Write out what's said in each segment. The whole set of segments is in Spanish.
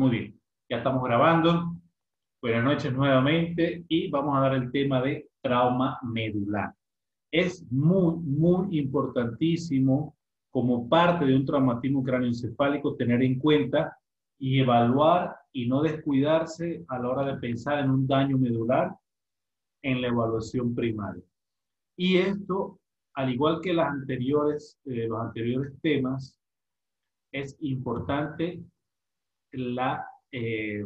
Muy bien, ya estamos grabando. Buenas noches nuevamente y vamos a dar el tema de trauma medular. Es muy, muy importantísimo como parte de un traumatismo cráneoencefálico tener en cuenta y evaluar y no descuidarse a la hora de pensar en un daño medular en la evaluación primaria. Y esto, al igual que las anteriores, eh, los anteriores temas, es importante la, eh,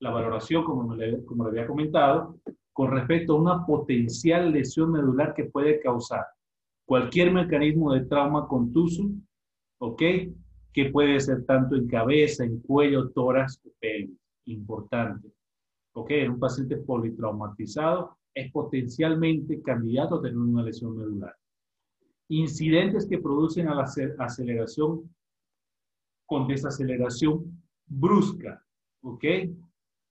la valoración, como le, como le había comentado, con respecto a una potencial lesión medular que puede causar cualquier mecanismo de trauma contuso, ¿ok? Que puede ser tanto en cabeza, en cuello, tórax o pelvis. Importante. ¿Ok? En un paciente politraumatizado es potencialmente candidato a tener una lesión medular. Incidentes que producen a la aceleración con desaceleración brusca, ¿ok?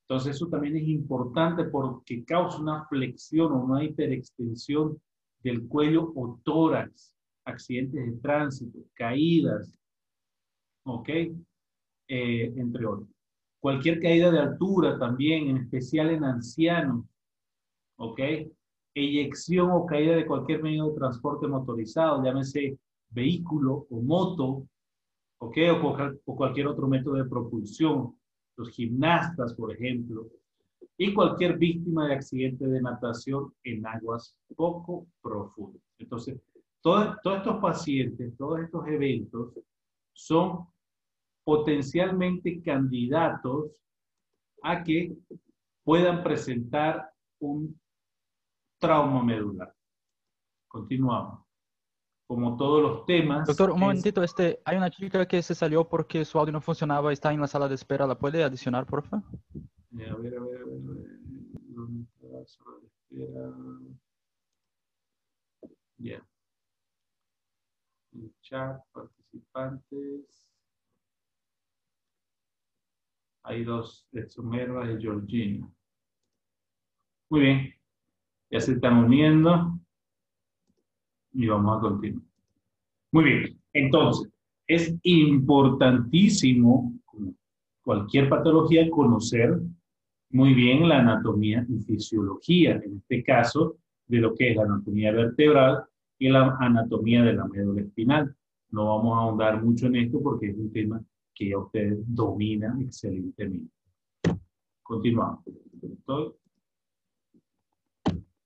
Entonces eso también es importante porque causa una flexión o una hiperextensión del cuello o tórax, accidentes de tránsito, caídas, ¿ok? Eh, entre otros. Cualquier caída de altura también, en especial en ancianos, ¿ok? Eyección o caída de cualquier medio de transporte motorizado, llámese vehículo o moto, ¿ok? O, cualquier otro método de propulsión, los gimnastas, por ejemplo, y cualquier víctima de accidente de natación en aguas poco profundas. Entonces, todos estos pacientes, todos estos eventos son potencialmente candidatos a que puedan presentar un trauma medular. Continuamos como todos los temas. Doctor, un momentito, este, hay una chica que se salió porque su audio no funcionaba, está en la sala de espera, ¿la puede adicionar, por favor? A ver, a ver, a ver, ¿Dónde está la sala de espera? Ya. El chat, participantes. Hay dos, de Sumerva y Georgina. Muy bien. Ya se están uniendo y vamos a continuar. Muy bien, entonces, es importantísimo, cualquier patología, conocer muy bien la anatomía y fisiología, en este caso, de lo que es la anatomía vertebral y la anatomía de la médula espinal. No vamos a ahondar mucho en esto porque es un tema que ya ustedes dominan excelentemente. Continuamos.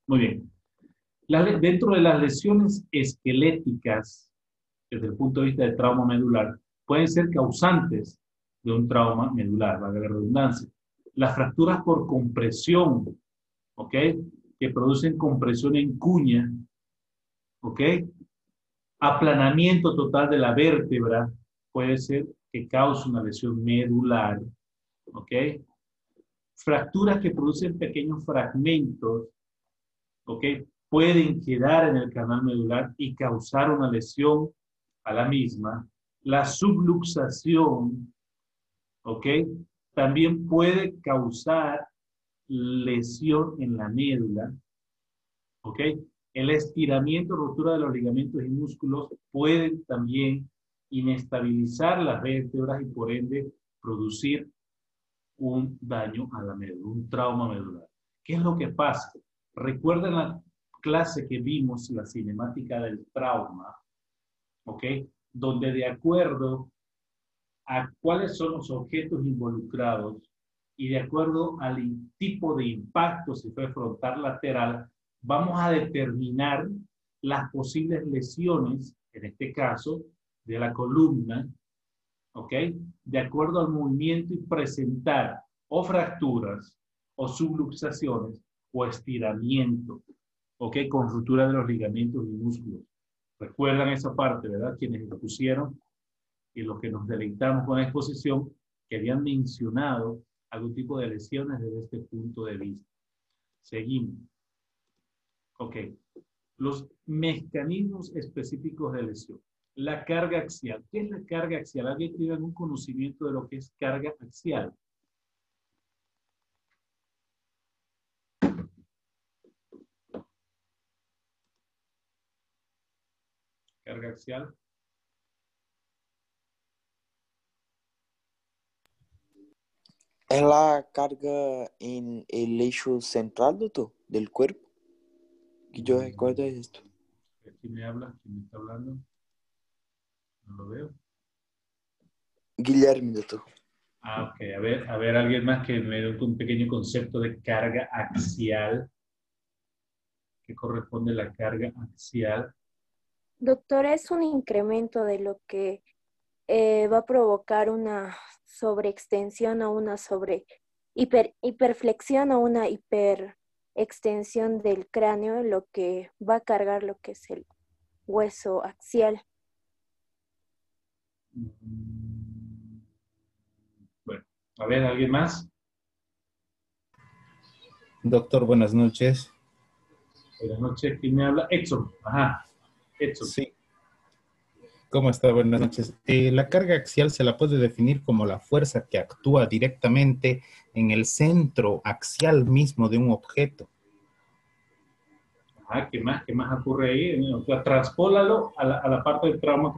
Muy bien dentro de las lesiones esqueléticas, desde el punto de vista del trauma medular, pueden ser causantes de un trauma medular, valga la redundancia. Las fracturas por compresión, ¿ok? Que producen compresión en cuña, ¿ok? Aplanamiento total de la vértebra puede ser que cause una lesión medular, ¿ok? Fracturas que producen pequeños fragmentos, ¿ok? Pueden quedar en el canal medular y causar una lesión a la misma. La subluxación, ¿ok? También puede causar lesión en la médula, ¿ok? El estiramiento, rotura de los ligamentos y músculos pueden también inestabilizar las vértebras y por ende producir un daño a la médula, un trauma medular. ¿Qué es lo que pasa? Recuerden la clase que vimos, la cinemática del trauma, ¿ok? Donde de acuerdo a cuáles son los objetos involucrados y de acuerdo al tipo de impacto, si fue frontal lateral, vamos a determinar las posibles lesiones, en este caso, de la columna, ¿ok? De acuerdo al movimiento y presentar o fracturas o subluxaciones o estiramiento ¿ok? Con ruptura de los ligamentos y músculos. Recuerdan esa parte, ¿verdad? Quienes expusieron y los que nos deleitamos con la exposición, que habían mencionado algún tipo de lesiones desde este punto de vista. Seguimos. Ok. Los mecanismos específicos de lesión. La carga axial. ¿Qué es la carga axial? ¿Alguien tiene algún conocimiento de lo que es carga axial? Axial. ¿Es la carga en el eixo central, doctor, del cuerpo? Que yo recuerdo es esto. ¿Quién me habla? ¿Quién me está hablando? No lo veo. Guilherme, doctor. Ah, ok. A ver, a ver, alguien más que me dé un pequeño concepto de carga axial. ¿Qué corresponde a la carga axial? Doctor, es un incremento de lo que eh, va a provocar una sobreextensión o una sobre hiper, hiperflexión o una hiperextensión del cráneo, lo que va a cargar lo que es el hueso axial. Bueno, a ver, ¿alguien más? Doctor, buenas noches. Buenas noches, ¿quién me habla? Edson, ajá, Edson. Sí. ¿Cómo está? Buenas noches. Eh, la carga axial se la puede definir como la fuerza que actúa directamente en el centro axial mismo de un objeto. Ah, ¿qué más? ¿Qué más ocurre ahí? O sea, transpólalo a la, a la parte del trauma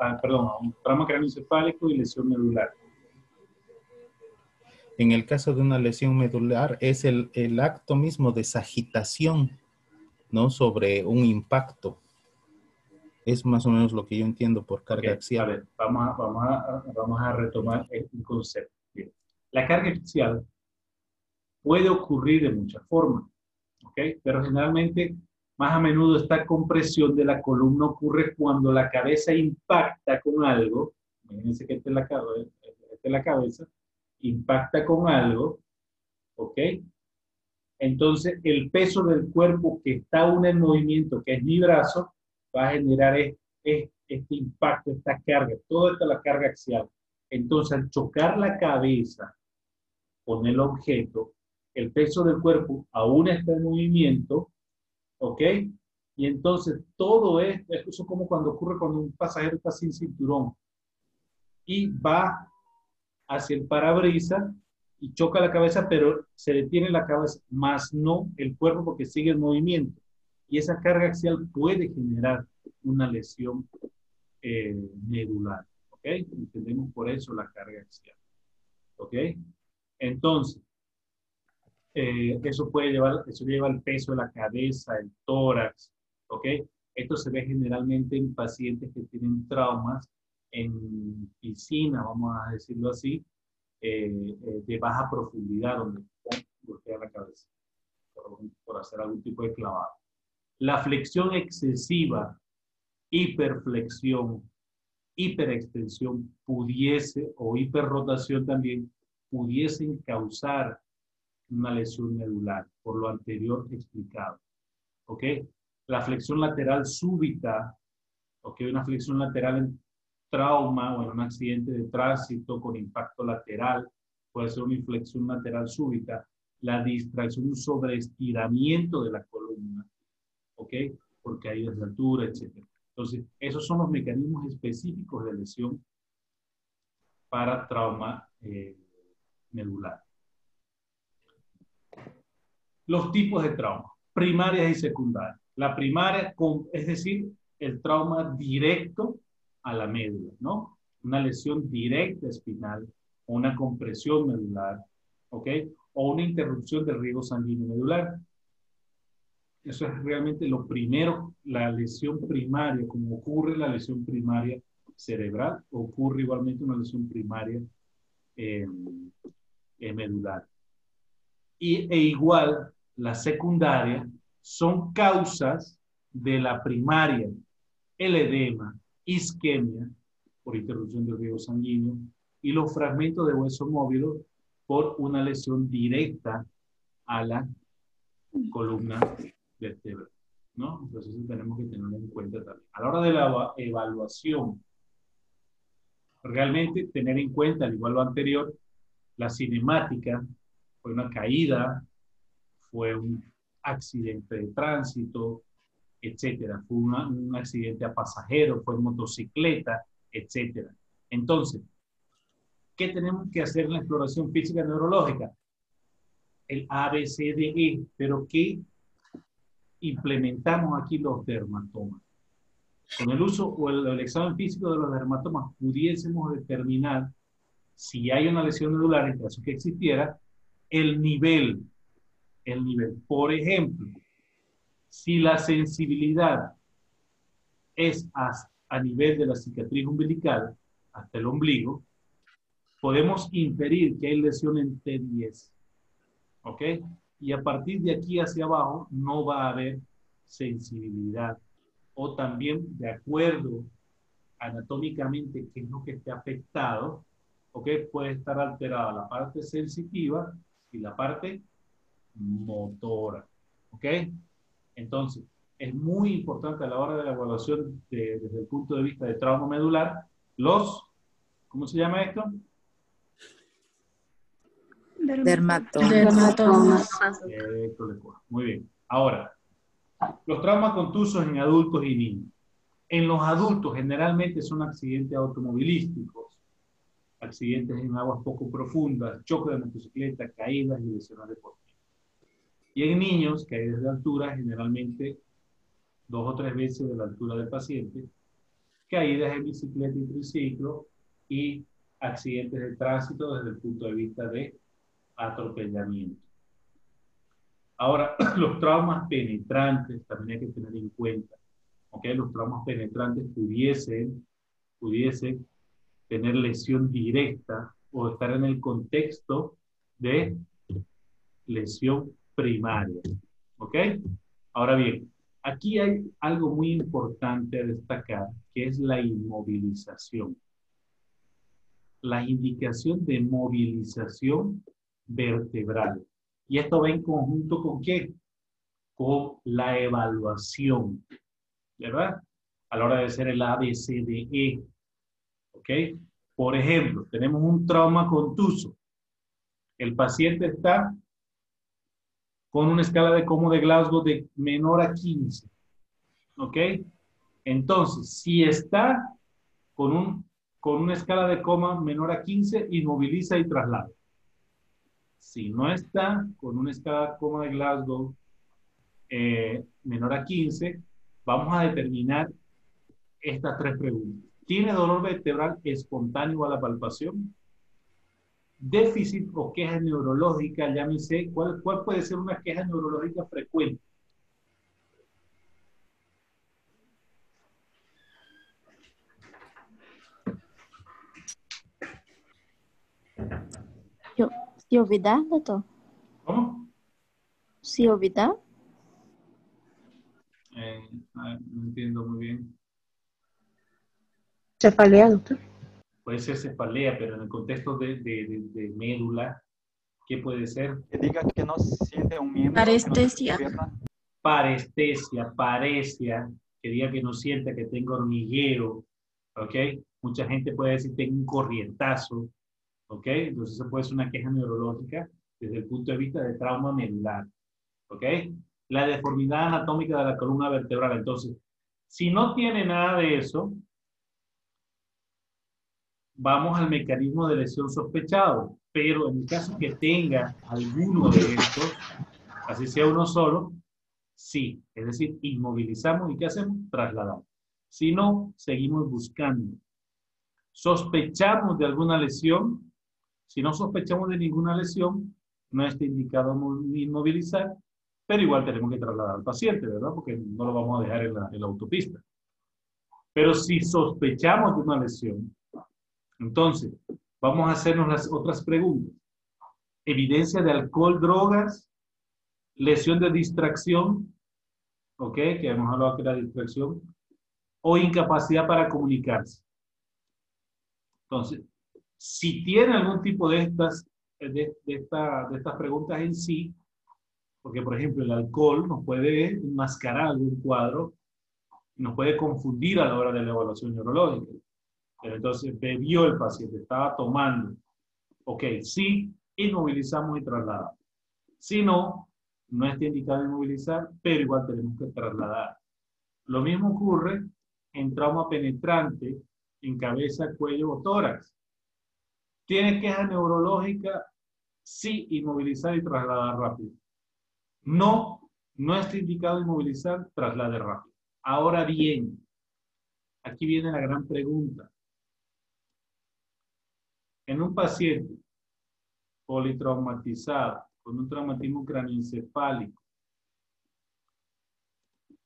ah, perdón, a un trauma craneoencefálico y lesión medular. En el caso de una lesión medular es el, el acto mismo de sagitación, ¿no? Sobre un impacto. Es más o menos lo que yo entiendo por carga Ok, axial. A ver, vamos a, vamos a, vamos a retomar este concepto. Bien. La carga axial puede ocurrir de muchas formas, ¿ok? Pero generalmente, más a menudo, esta compresión de la columna ocurre cuando la cabeza impacta con algo. Imagínense que esta es la, esta es la cabeza, impacta con algo, ¿ok? Entonces, el peso del cuerpo que está aún en movimiento, que es mi brazo, va a generar es- es- este impacto, esta carga, toda esta la carga axial. Entonces, al chocar la cabeza con el objeto, el peso del cuerpo aún está en movimiento, ¿ok? Y entonces todo esto, eso es como cuando ocurre cuando un pasajero está sin cinturón y va hacia el parabrisas y choca la cabeza, pero se detiene la cabeza, más no el cuerpo porque sigue en movimiento. Y esa carga axial puede generar una lesión eh, medular. ¿Ok? Entendemos por eso la carga axial. ¿Ok? Entonces, eh, eso puede llevar, eso lleva el peso de la cabeza, el tórax. ¿Ok? Esto se ve generalmente en pacientes que tienen traumas en piscina, vamos a decirlo así, eh, eh, de baja profundidad, donde golpea la cabeza por, por hacer algún tipo de clavado. La flexión excesiva, hiperflexión, hiperextensión pudiese, o hiperrotación también, pudiesen causar una lesión medular, por lo anterior explicado. ¿Ok? La flexión lateral súbita, ¿ok? Una flexión lateral en trauma o en un accidente de tránsito con impacto lateral, puede ser una inflexión lateral súbita, la distracción, un sobreestiramiento de la ¿ok? Porque hay altura, etc. Entonces, esos son los mecanismos específicos de lesión para trauma eh, medular. Los tipos de trauma, primarias y secundarias. La primaria, es decir, el trauma directo a la médula, ¿no? Una lesión directa espinal, una compresión medular, ¿ok? O una interrupción del riego sanguíneo medular. Eso es realmente lo primero, la lesión primaria, como ocurre la lesión primaria cerebral, ocurre igualmente una lesión primaria eh, eh, medular. Y, e igual, la secundaria son causas de la primaria, el edema, isquemia, por interrupción del riego sanguíneo, y los fragmentos de hueso móvil por una lesión directa a la columna vertebral. ¿no? Entonces eso tenemos que tenerlo en cuenta también. A la hora de la eva- evaluación, realmente tener en cuenta, al igual lo anterior, la cinemática, fue una caída, fue un accidente de tránsito, etcétera. Fue una- un accidente a pasajero, fue motocicleta, etcétera. Entonces, ¿qué tenemos que hacer en la exploración física neurológica? El ABCDE, pero ¿qué implementamos aquí los dermatomas? Con el uso o el, el examen físico de los dermatomas pudiésemos determinar si hay una lesión medular, en caso que existiera, el nivel, el nivel. Por ejemplo, si la sensibilidad es a, nivel de la cicatriz umbilical, hasta el ombligo, podemos inferir que hay lesión en T10. ¿Ok? Y a partir de aquí hacia abajo no va a haber sensibilidad. O también, de acuerdo anatómicamente, qué es lo que esté afectado, ¿ok? Puede estar alterada la parte sensitiva y la parte motora. ¿Ok? Entonces, es muy importante a la hora de la evaluación desde el punto de vista de trauma medular, los, ¿cómo se llama esto? Dermatomas. Muy bien. Ahora, los traumas contusos en adultos y niños. En los adultos generalmente son accidentes automovilísticos, accidentes en aguas poco profundas, choque de motocicleta, caídas y lesiones deportivas. Y en niños, caídas de altura, generalmente dos o tres veces de la altura del paciente, caídas en bicicleta y triciclo y accidentes de tránsito desde el punto de vista de atropellamiento. Ahora, los traumas penetrantes también hay que tener en cuenta. ¿okay? Los traumas penetrantes pudiesen, tener lesión directa o estar en el contexto de lesión primaria. ¿Ok? Ahora bien, aquí hay algo muy importante a destacar, que es la inmovilización. La indicación de movilización vertebral. Y esto va en conjunto con qué? Con la evaluación, ¿verdad? A la hora de hacer el ABCDE. ¿Ok? Por ejemplo, tenemos un trauma contuso. El paciente está con una escala de como de Glasgow de menor a 15. ¿Ok? Entonces, si está con, un, con una escala de coma menor a 15, inmoviliza y traslada. Si no está con una escala de coma de Glasgow eh, menor a 15, vamos a determinar estas tres preguntas. ¿Tiene dolor vertebral espontáneo a la palpación? déficit o queja neurológica, llámese, ¿cuál, ¿cuál puede ser una queja neurológica frecuente? ¿Si olvidar, doctor? ¿Cómo? ¿Si olvidar? Eh, no entiendo muy bien. Cefalea, doctor puede ser cefalea, pero en el contexto de, de, médula, ¿qué puede ser? Que diga que no siente un miembro. Parestesia. parestesia, paresia, que diga que no sienta que tengo hormigueo, ¿ok? Mucha gente puede decir tengo un corrientazo, ¿ok? Entonces eso puede ser una queja neurológica desde el punto de vista de trauma medular, ¿ok? La deformidad anatómica de la columna vertebral. Entonces, si no tiene nada de eso, vamos al mecanismo de lesión sospechado, pero en el caso que tenga alguno de estos, así sea uno solo, sí, es decir, inmovilizamos y ¿qué hacemos? Trasladamos. Si no, seguimos buscando. Sospechamos de alguna lesión, si no sospechamos de ninguna lesión, no está indicado inmovilizar, pero igual tenemos que trasladar al paciente, ¿verdad? Porque no lo vamos a dejar en la, en la autopista. Pero si sospechamos de una lesión, entonces, vamos a hacernos las otras preguntas. Evidencia de alcohol, drogas, lesión de distracción, ¿ok? Que hemos hablado que la distracción, o incapacidad para comunicarse. Entonces, si tiene algún tipo de estas, de, de estas preguntas en sí, porque por ejemplo el alcohol nos puede enmascarar algún cuadro, nos puede confundir a la hora de la evaluación neurológica. Pero entonces bebió el paciente, estaba tomando. Ok, sí, inmovilizamos y trasladamos. Si no, no está indicado inmovilizar, pero igual tenemos que trasladar. Lo mismo ocurre en trauma penetrante en cabeza, cuello o tórax. ¿Tiene queja neurológica? Sí, inmovilizar y trasladar rápido. No, no está indicado inmovilizar, traslade rápido. Ahora bien, aquí viene la gran pregunta. En un paciente politraumatizado con un traumatismo craneoencefálico.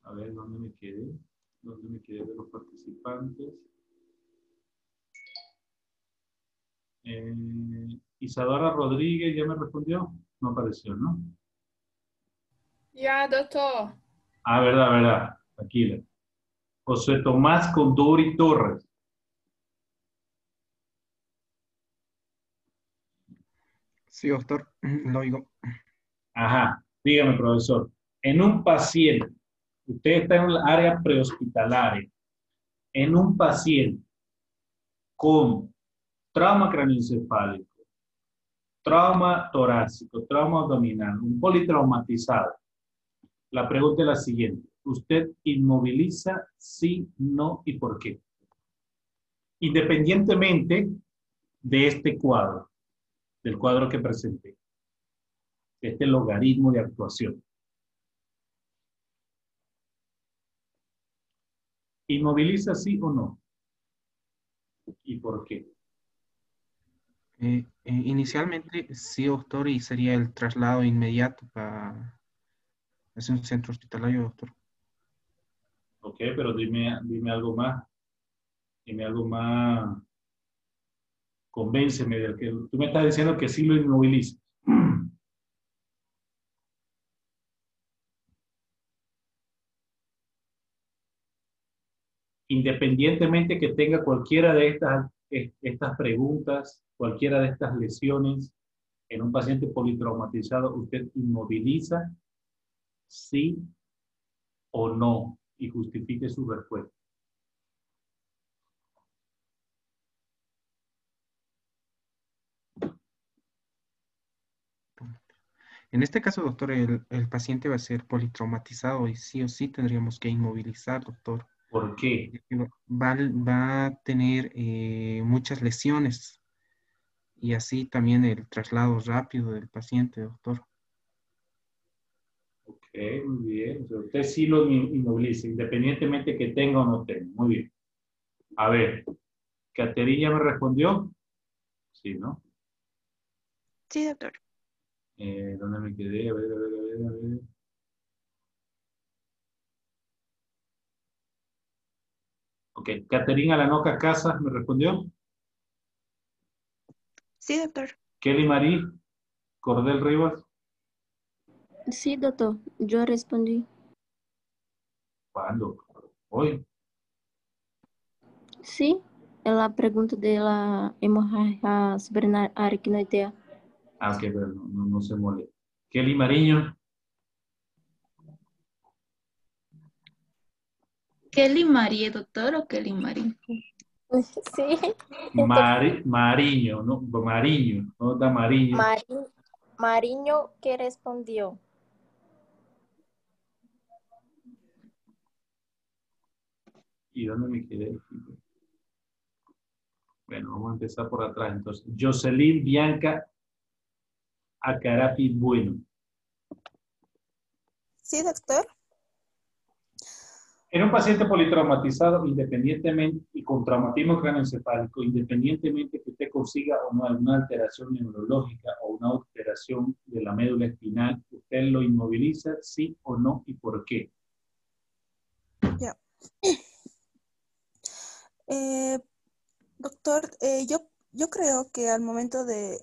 A ver, ¿dónde me quedé? ¿Dónde me quedé de los participantes? Eh, Isadora Rodríguez, ¿ya me respondió? No apareció, ¿no? Ya, doctor. Ah, verdad, verdad. Tranquila. José Tomás Condori Torres. Sí, doctor, lo oigo. Ajá, dígame, profesor. En un paciente, usted está en el área prehospitalaria, en un paciente con trauma craneoencefálico, trauma torácico, trauma abdominal, un politraumatizado. La pregunta es la siguiente. ¿Usted inmoviliza sí, no y por qué? Independientemente de este cuadro, del cuadro que presenté, este logaritmo de actuación. ¿Inmoviliza sí o no? ¿Y por qué? Eh, eh, inicialmente, sí, doctor, y sería el traslado inmediato para hacia un centro hospitalario, doctor. Ok, pero dime, dime algo más. Dime algo más. Convénceme de que tú me estás diciendo que sí lo inmovilizas. Independientemente que tenga cualquiera de estas, eh, estas preguntas, cualquiera de estas lesiones en un paciente politraumatizado, usted inmoviliza sí o no y justifique su respuesta. En este caso, doctor, el, el paciente va a ser politraumatizado y sí o sí tendríamos que inmovilizar, doctor. ¿Por qué? Va, va a tener eh, muchas lesiones y así también el traslado rápido del paciente, doctor. Ok, muy bien. O sea, usted sí lo in- inmoviliza, independientemente que tenga o no tenga. Muy bien. A ver, ¿Caterina ya me respondió? Sí, ¿no? Sí, doctor. Eh, ¿Dónde me quedé? A ver, a ver, a ver, a ver. Ok, Caterina Lanoca Casas me respondió. Sí, doctor. Kelly Marí Cordel Rivas. Sí, doctor. Yo respondí. ¿Cuándo? Hoy. Sí, en la pregunta de la hemorragia subaracnoidea. Ah, ok, pero no, no, no se molesta. Kelly Mariño. Kelly Marie, doctor, o Kelly Marie. Sí. Mari- Mariño, no, Mariño, no da Mariño. Mari- Mariño que respondió. ¿Y dónde me quedé? Bueno, vamos a empezar por atrás. Entonces, Jocelyn Bianca Acarapi Bueno. Sí, doctor. En un paciente politraumatizado, independientemente, y con traumatismo craneoencefálico, independientemente que usted consiga o no alguna alteración neurológica o una alteración de la médula espinal, ¿usted lo inmoviliza, sí o no, y por qué? Ya. Eh, doctor, eh, yo, yo creo que al momento de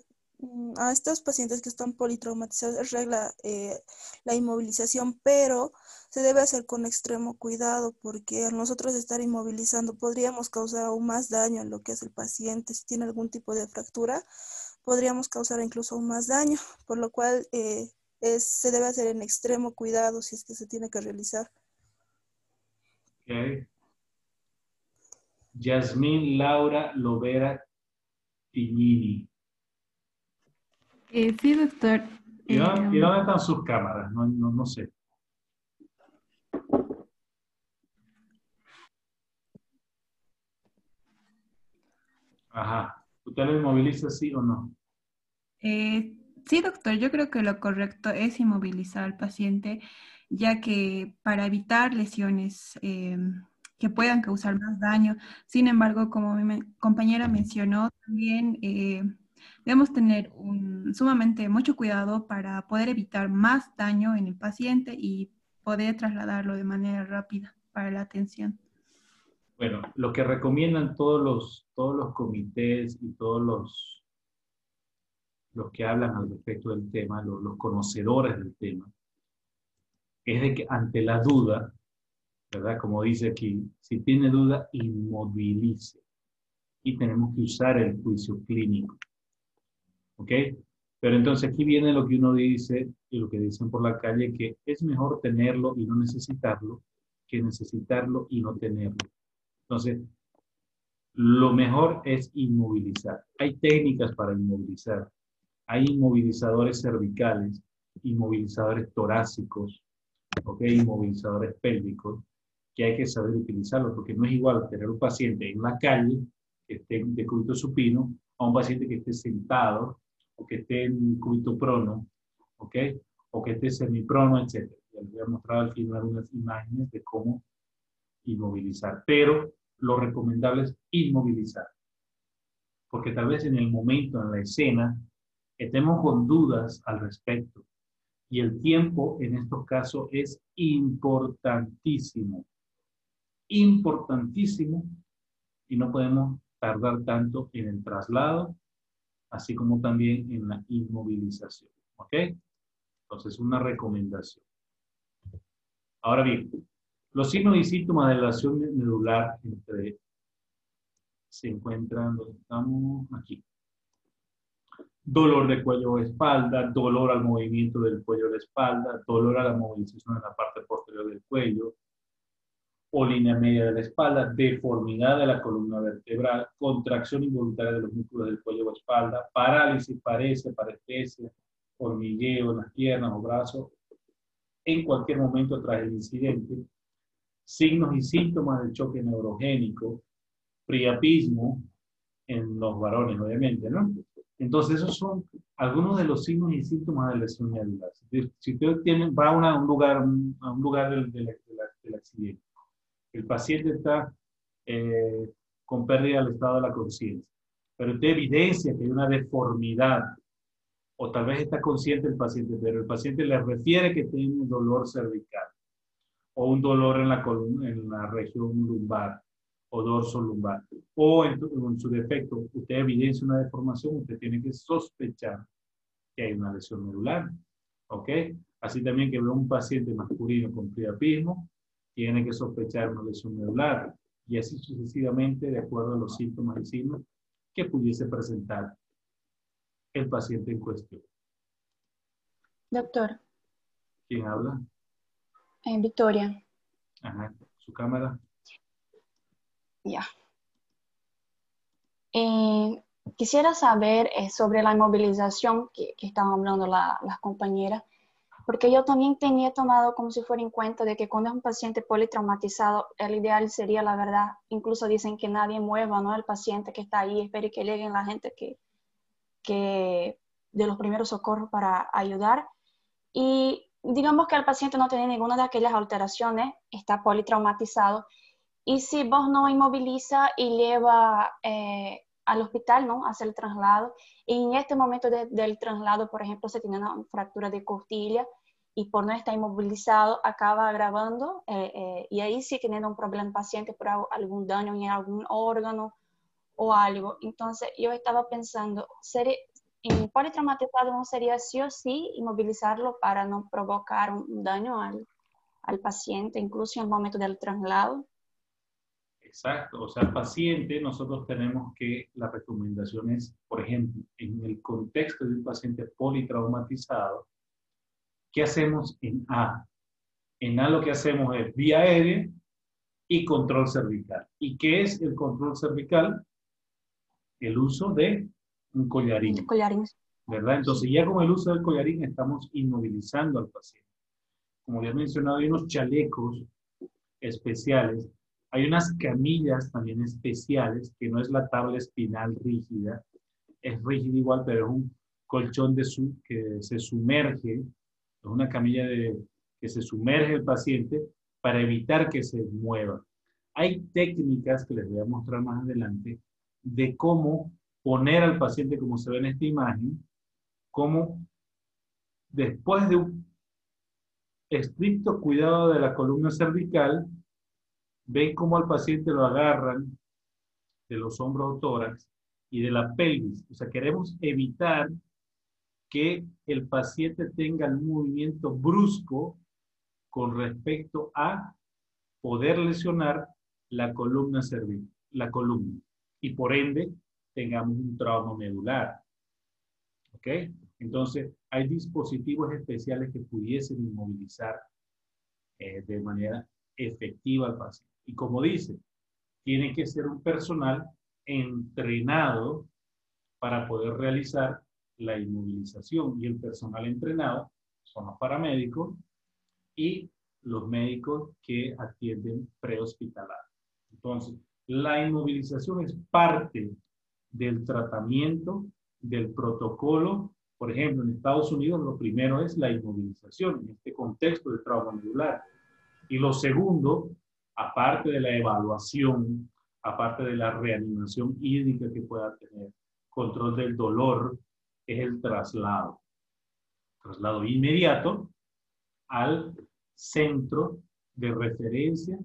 a estos pacientes que están politraumatizados es regla eh, la inmovilización, pero se debe hacer con extremo cuidado porque al nosotros estar inmovilizando podríamos causar aún más daño en lo que es el paciente. Si tiene algún tipo de fractura, podríamos causar incluso aún más daño, por lo cual eh, es, se debe hacer en extremo cuidado si es que se tiene que realizar. Ok. Yasmín Laura Lovera Tignini. Eh, sí, doctor. ¿Y dónde, Eh, y dónde están sus cámaras? No, no, no sé. Ajá. ¿Usted lo inmoviliza sí o no? Eh, sí, doctor, yo creo que lo correcto es inmovilizar al paciente, ya que para evitar lesiones eh, que puedan causar más daño. Sin embargo, como mi compañera mencionó, también debemos tener un, sumamente mucho cuidado para poder evitar más daño en el paciente y poder trasladarlo de manera rápida para la atención. Bueno, lo que recomiendan todos los, todos los comités y todos los, los que hablan al respecto del tema, los, los conocedores del tema, es de que ante la duda, ¿verdad? Como dice aquí, si tiene duda, inmovilice. Y tenemos que usar el juicio clínico. ¿Ok? Pero entonces aquí viene lo que uno dice y lo que dicen por la calle, que es mejor tenerlo y no necesitarlo que necesitarlo y no tenerlo. Entonces, lo mejor es inmovilizar. Hay técnicas para inmovilizar. Hay inmovilizadores cervicales, inmovilizadores torácicos, ¿okay? inmovilizadores pélvicos, que hay que saber utilizarlos, porque no es igual tener un paciente en la calle que esté de cúbito supino a un paciente que esté sentado o que esté en cúbito prono, ¿ok? O que esté semiprono, etc. Ya les voy a mostrar al final unas imágenes de cómo inmovilizar, pero lo recomendable es inmovilizar, porque tal vez en el momento, en la escena, estemos con dudas al respecto y el tiempo en estos casos es importantísimo. Importantísimo. Y no podemos tardar tanto en el traslado, así como también en la inmovilización. ¿Ok? Entonces, una recomendación. Ahora bien, los signos y síntomas de la lesión medular entre se encuentran, ¿dónde estamos? Aquí dolor de cuello o espalda, dolor al movimiento del cuello o la espalda, dolor a la movilización en la parte posterior del cuello o línea media de la espalda, deformidad de la columna vertebral, contracción involuntaria de los músculos del cuello o espalda, parálisis, parece, parestesia, hormigueo en las piernas o brazos, en cualquier momento tras el incidente, signos y síntomas del choque neurogénico, priapismo en los varones, obviamente, ¿no? Entonces, esos son algunos de los signos y síntomas de lesión medular. Si usted tiene, va a, un lugar, a un lugar del, del, accidente, el paciente está eh, con pérdida del estado de la conciencia, pero usted evidencia que hay una deformidad, o tal vez está consciente el paciente, pero el paciente le refiere que tiene dolor cervical, o un dolor en la, columna, en la región lumbar, o dorso lumbar. O en, su defecto, usted evidencia una deformación, usted tiene que sospechar que hay una lesión medular. ¿Ok? Así también que ve un paciente masculino con priapismo, tiene que sospechar una lesión medular. Y así sucesivamente, de acuerdo a los síntomas y signos que pudiese presentar el paciente en cuestión. Doctor. ¿Quién habla? Eh, Victoria. Ajá, su cámara. Ya. Eh, quisiera saber eh, sobre la inmovilización que, que estaban hablando las compañeras, porque yo también tenía tomado como si fuera en cuenta de que cuando es un paciente politraumatizado, el ideal sería, la verdad, incluso dicen que nadie mueva, ¿no? El paciente que está ahí, espere que lleguen la gente que, que de los primeros socorros para ayudar. Y digamos que el paciente no tiene ninguna de aquellas alteraciones, está politraumatizado y si vos no inmoviliza y lleva eh, al hospital, ¿no? Hace el traslado. Y en este momento del traslado, por ejemplo, se tiene una fractura de costilla y por no estar inmovilizado acaba agravando eh, eh, y ahí sí teniendo un problema paciente por algún daño en algún órgano o algo. Entonces yo estaba pensando, ¿sería, en politraumatizado no sería sí o sí inmovilizarlo para no provocar un daño al, al paciente, incluso en el momento del traslado? Exacto, o sea, paciente, nosotros tenemos que, la recomendación es, por ejemplo, en el contexto de un paciente politraumatizado, ¿qué hacemos en A? En A lo que hacemos es vía aérea y control cervical. ¿Y qué es el control cervical? El uso de un collarín. Collarín. ¿Verdad? Entonces ya con el uso del collarín estamos inmovilizando al paciente. Como ya he mencionado, hay unos chalecos especiales hay unas camillas también especiales, que no es la tabla espinal rígida, es rígida igual, pero es un colchón de su, que se sumerge, es una camilla de, que se sumerge el paciente para evitar que se mueva. Hay técnicas que les voy a mostrar más adelante de cómo poner al paciente, como se ve en esta imagen, como después de un estricto cuidado de la columna cervical, ven cómo al paciente lo agarran de los hombros o tórax y de la pelvis. O sea, queremos evitar que el paciente tenga un movimiento brusco con respecto a poder lesionar la columna cervical, la columna, y por ende tengamos un trauma medular. ¿Ok? Entonces, hay dispositivos especiales que pudiesen inmovilizar eh, de manera efectiva al paciente. Y como dice, tiene que ser un personal entrenado para poder realizar la inmovilización. Y el personal entrenado son los paramédicos y los médicos que atienden prehospitalar. Entonces, la inmovilización es parte del tratamiento, del protocolo. Por ejemplo, en Estados Unidos lo primero es la inmovilización en este contexto de trauma medular. Y lo segundo, aparte de la evaluación, aparte de la reanimación hídrica que pueda tener, control del dolor, es el traslado. Traslado inmediato al centro de referencia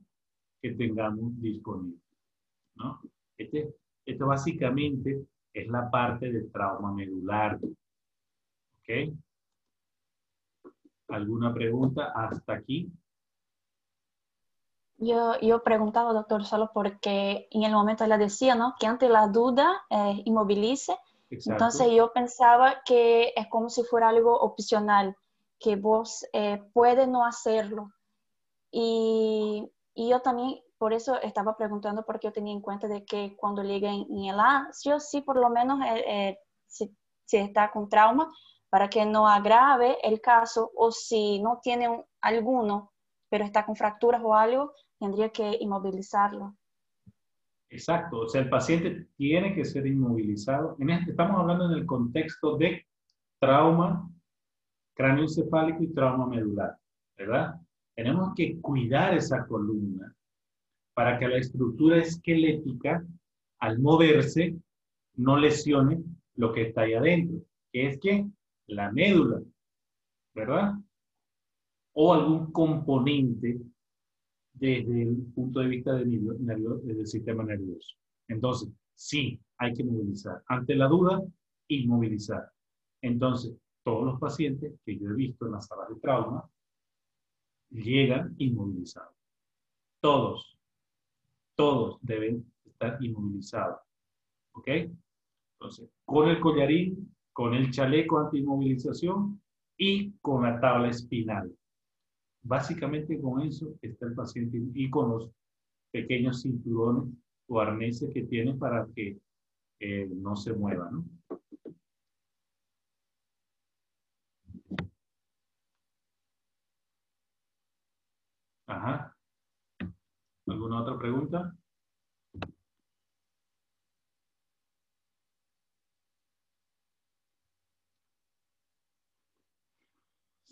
que tengamos disponible. ¿no? Este, esto básicamente es la parte del trauma medular. ¿Ok? ¿Alguna pregunta hasta aquí? Yo, yo preguntaba, doctor, solo porque en el momento le decía, ¿no? Que ante la duda eh, inmovilice. Exacto. Entonces yo pensaba que es como si fuera algo opcional, que vos eh, puede no hacerlo. Y, y, yo también, por eso estaba preguntando, porque yo tenía en cuenta de que cuando llegue en, en el A, sí o sí, por lo menos, eh, eh, si, si, está con trauma, para que no agrave el caso, o si no tiene un, alguno, pero está con fracturas o algo, tendría que inmovilizarlo. Exacto, o sea, el paciente tiene que ser inmovilizado. En este, estamos hablando en el contexto de trauma cráneoencefálico y trauma medular, ¿verdad? Tenemos que cuidar esa columna para que la estructura esquelética, al moverse, no lesione lo que está ahí adentro, que es que la médula, ¿verdad? O algún componente desde el punto de vista del, nervio, del sistema nervioso. Entonces, sí, hay que movilizar. Ante la duda, inmovilizar. Entonces, todos los pacientes que yo he visto en las salas de trauma llegan inmovilizados. Todos, todos deben estar inmovilizados. ¿Ok? Entonces, con el collarín, con el chaleco anti-inmovilización y con la tabla espinal. Básicamente con eso está el paciente y con los pequeños cinturones o arneses que tiene para que eh, no se mueva, ¿no? Ajá. ¿Alguna otra pregunta?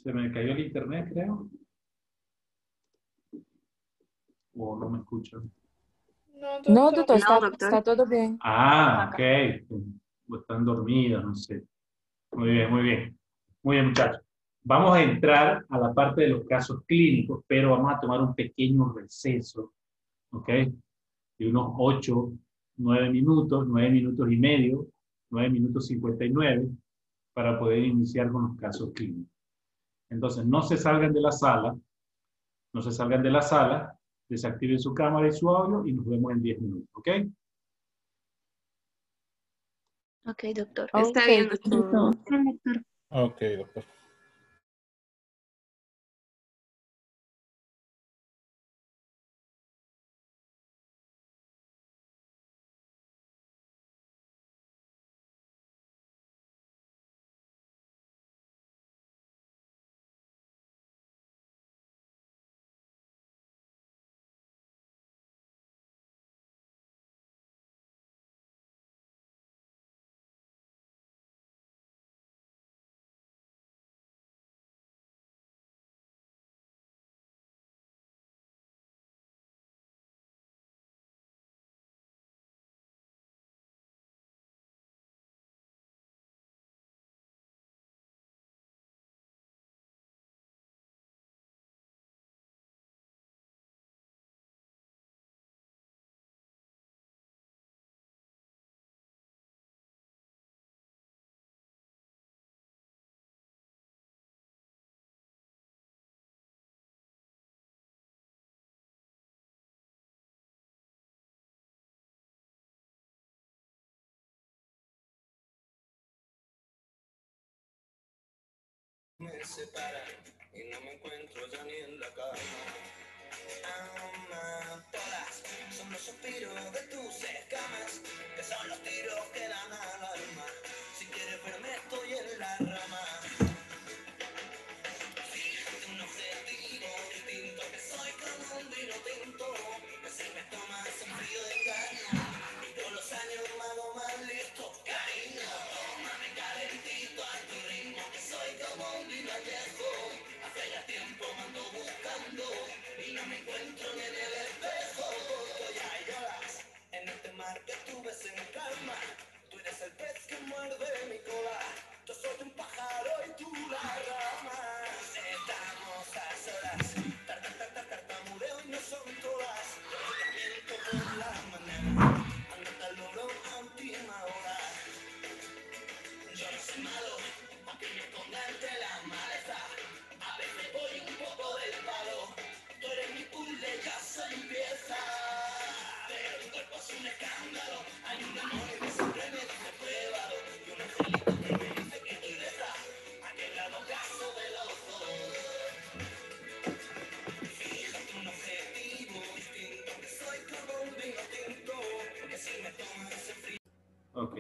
Se me cayó el internet, creo. ¿O no me escuchan? No, doctor, no, doctor, está, no, doctor. está, todo bien. Ah, ok. Están dormidos, no sé. Muy bien, muy bien. Muy bien, muchachos. Vamos a entrar a la parte de los casos clínicos, pero vamos a tomar un pequeño receso, ¿ok? De unos 8, 9 minutos, 9 minutos y medio, 9 minutos 59, para poder iniciar con los casos clínicos. Entonces, no se salgan de la sala, no se salgan de la sala, desactiven su cámara y su audio y nos vemos en 10 minutos, ¿ok? Ok, doctor. Está okay, bien, doctor. Ok, doctor. Me separa y no me encuentro ya ni en la cama. Amapolas son los suspiros de tus escamas,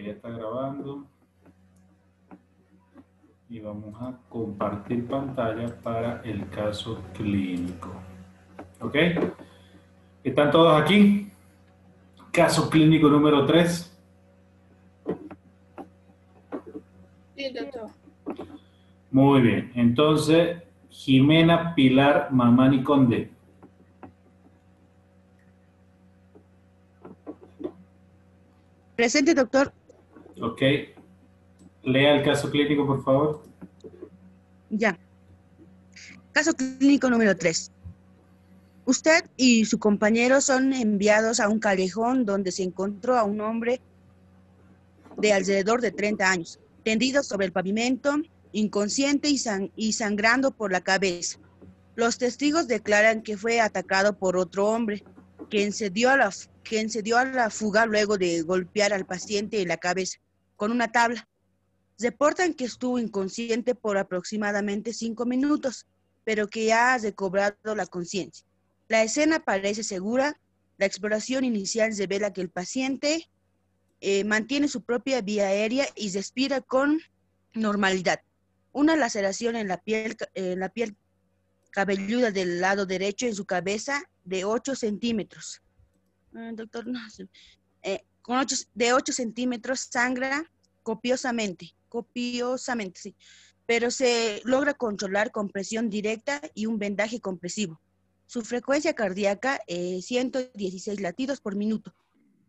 Ya está grabando. Y vamos a compartir pantalla para el caso clínico. ¿Ok? ¿Están todos aquí? Caso clínico número 3. Sí, doctor. Muy bien. Entonces, Jimena Pilar Mamani Conde. Presente, doctor. ¿Ok? Lea el caso clínico, por favor. Ya. Caso clínico número 3. Usted y su compañero son enviados a un callejón donde se encontró a un hombre de alrededor de 30 años, tendido sobre el pavimento, inconsciente y, y sangrando por la cabeza. Los testigos declaran que fue atacado por otro hombre, quien se dio a la, quien se dio a la fuga luego de golpear al paciente en la cabeza con una tabla. Reportan que estuvo inconsciente por aproximadamente cinco minutos, pero que ya ha recobrado la conciencia. La escena parece segura. La exploración inicial revela que el paciente eh, mantiene su propia vía aérea y respira con normalidad. Una laceración en la piel, en la piel cabelluda del lado derecho en su cabeza de 8 centímetros. Ah, doctor, no. Eh, con ocho- de 8 centímetros sangra copiosamente, copiosamente, sí, pero se logra controlar con presión directa y un vendaje compresivo. Su frecuencia cardíaca es 116 latidos por minuto.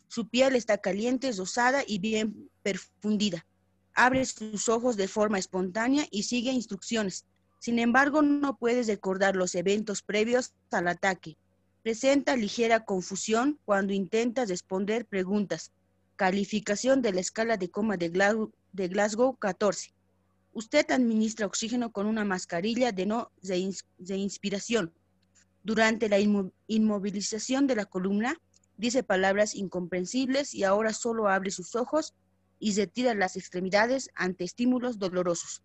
Su piel está caliente, rosada y bien perfundida. Abre sus ojos de forma espontánea y sigue instrucciones. Sin embargo, no puede recordar los eventos previos al ataque. Presenta ligera confusión cuando intenta responder preguntas. Calificación de la escala de coma de Glasgow, de Glasgow 14. Usted administra oxígeno con una mascarilla de no reins- reinspiración. Durante la inmo- inmovilización de la columna, dice palabras incomprensibles y ahora solo abre sus ojos y retira las extremidades ante estímulos dolorosos.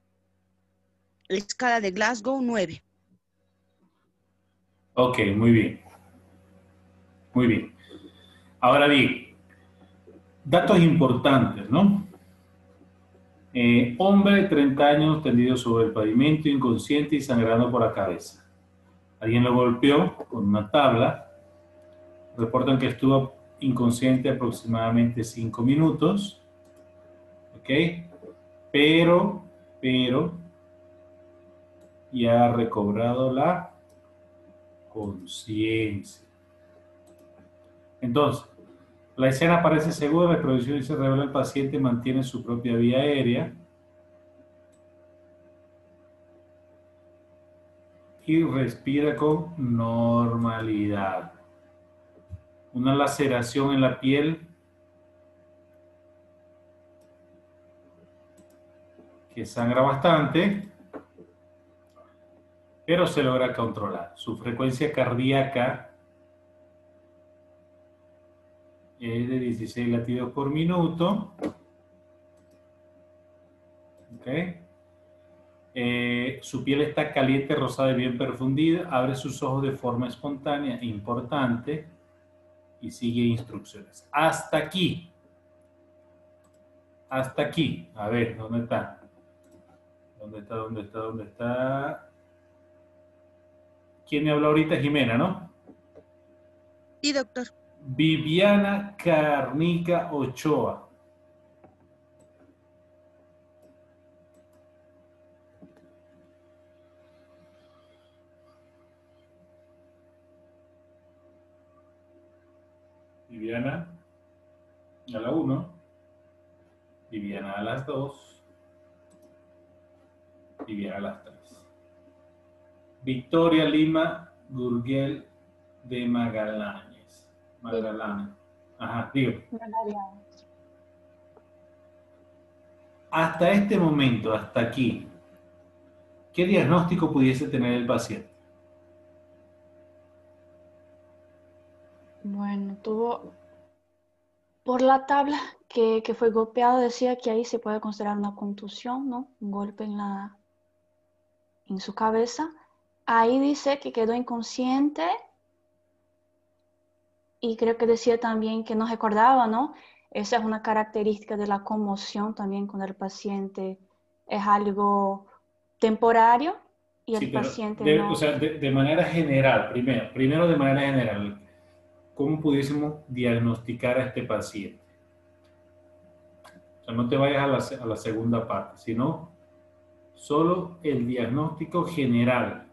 Escala de Glasgow 9. Ok, muy bien. Muy bien. Ahora bien, datos importantes, ¿no? Eh, hombre de 30 años tendido sobre el pavimento, inconsciente y sangrando por la cabeza. Alguien lo golpeó con una tabla. Reportan que estuvo inconsciente aproximadamente 5 minutos. ¿Ok? Pero, pero, ya ha recobrado la conciencia. Entonces, la escena parece segura, la se revela el paciente mantiene su propia vía aérea y respira con normalidad. Una laceración en la piel que sangra bastante, pero se logra controlar. Su frecuencia cardíaca es de 16 latidos por minuto. ¿Ok? Eh, su piel está caliente, rosada y bien perfundida. Abre sus ojos de forma espontánea, importante. Y sigue instrucciones. Hasta aquí. Hasta aquí. A ver, ¿dónde está? ¿Dónde está? ¿Dónde está? ¿Dónde está? ¿Quién me habló ahorita? Jimena, ¿no? Sí, doctor. Viviana Carnica Ochoa. Viviana a la 1. Viviana a las 2. Viviana a las 3. Victoria Lima Gurgel de Magallanes. Ajá, digo. Hasta este momento, hasta aquí, ¿qué diagnóstico pudiese tener el paciente? Bueno, tuvo, por la tabla que, que fue golpeado, decía que ahí se puede considerar una contusión, ¿no? Un golpe en la, en su cabeza. Ahí dice que quedó inconsciente y creo que decía también que no recordaba, ¿no? Esa es una característica de la conmoción también cuando el paciente es algo temporario y el Sí, paciente de, no. o sea, de, de manera general, primero, primero de manera general, ¿cómo pudiésemos diagnosticar a este paciente? O sea, no te vayas a la, a la segunda parte, sino solo el diagnóstico general.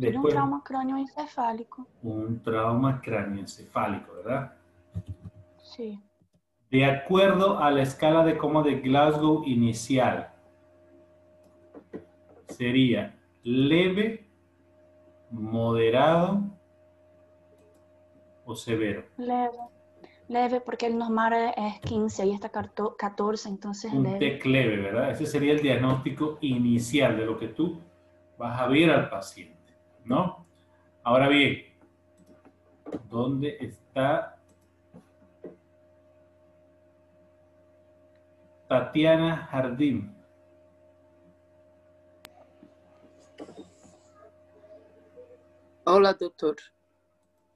Un trauma cráneoencefálico. un trauma cráneoencefálico, ¿verdad? Sí. De acuerdo a la escala de coma de Glasgow inicial, sería leve, moderado o severo. Leve. Leve porque el normal es 15 y está 14, entonces Un leve. TEC leve, ¿verdad? Ese sería el diagnóstico inicial de lo que tú vas a ver al paciente, ¿no? Ahora bien, ¿dónde está Tatiana Jardín? Hola, doctor.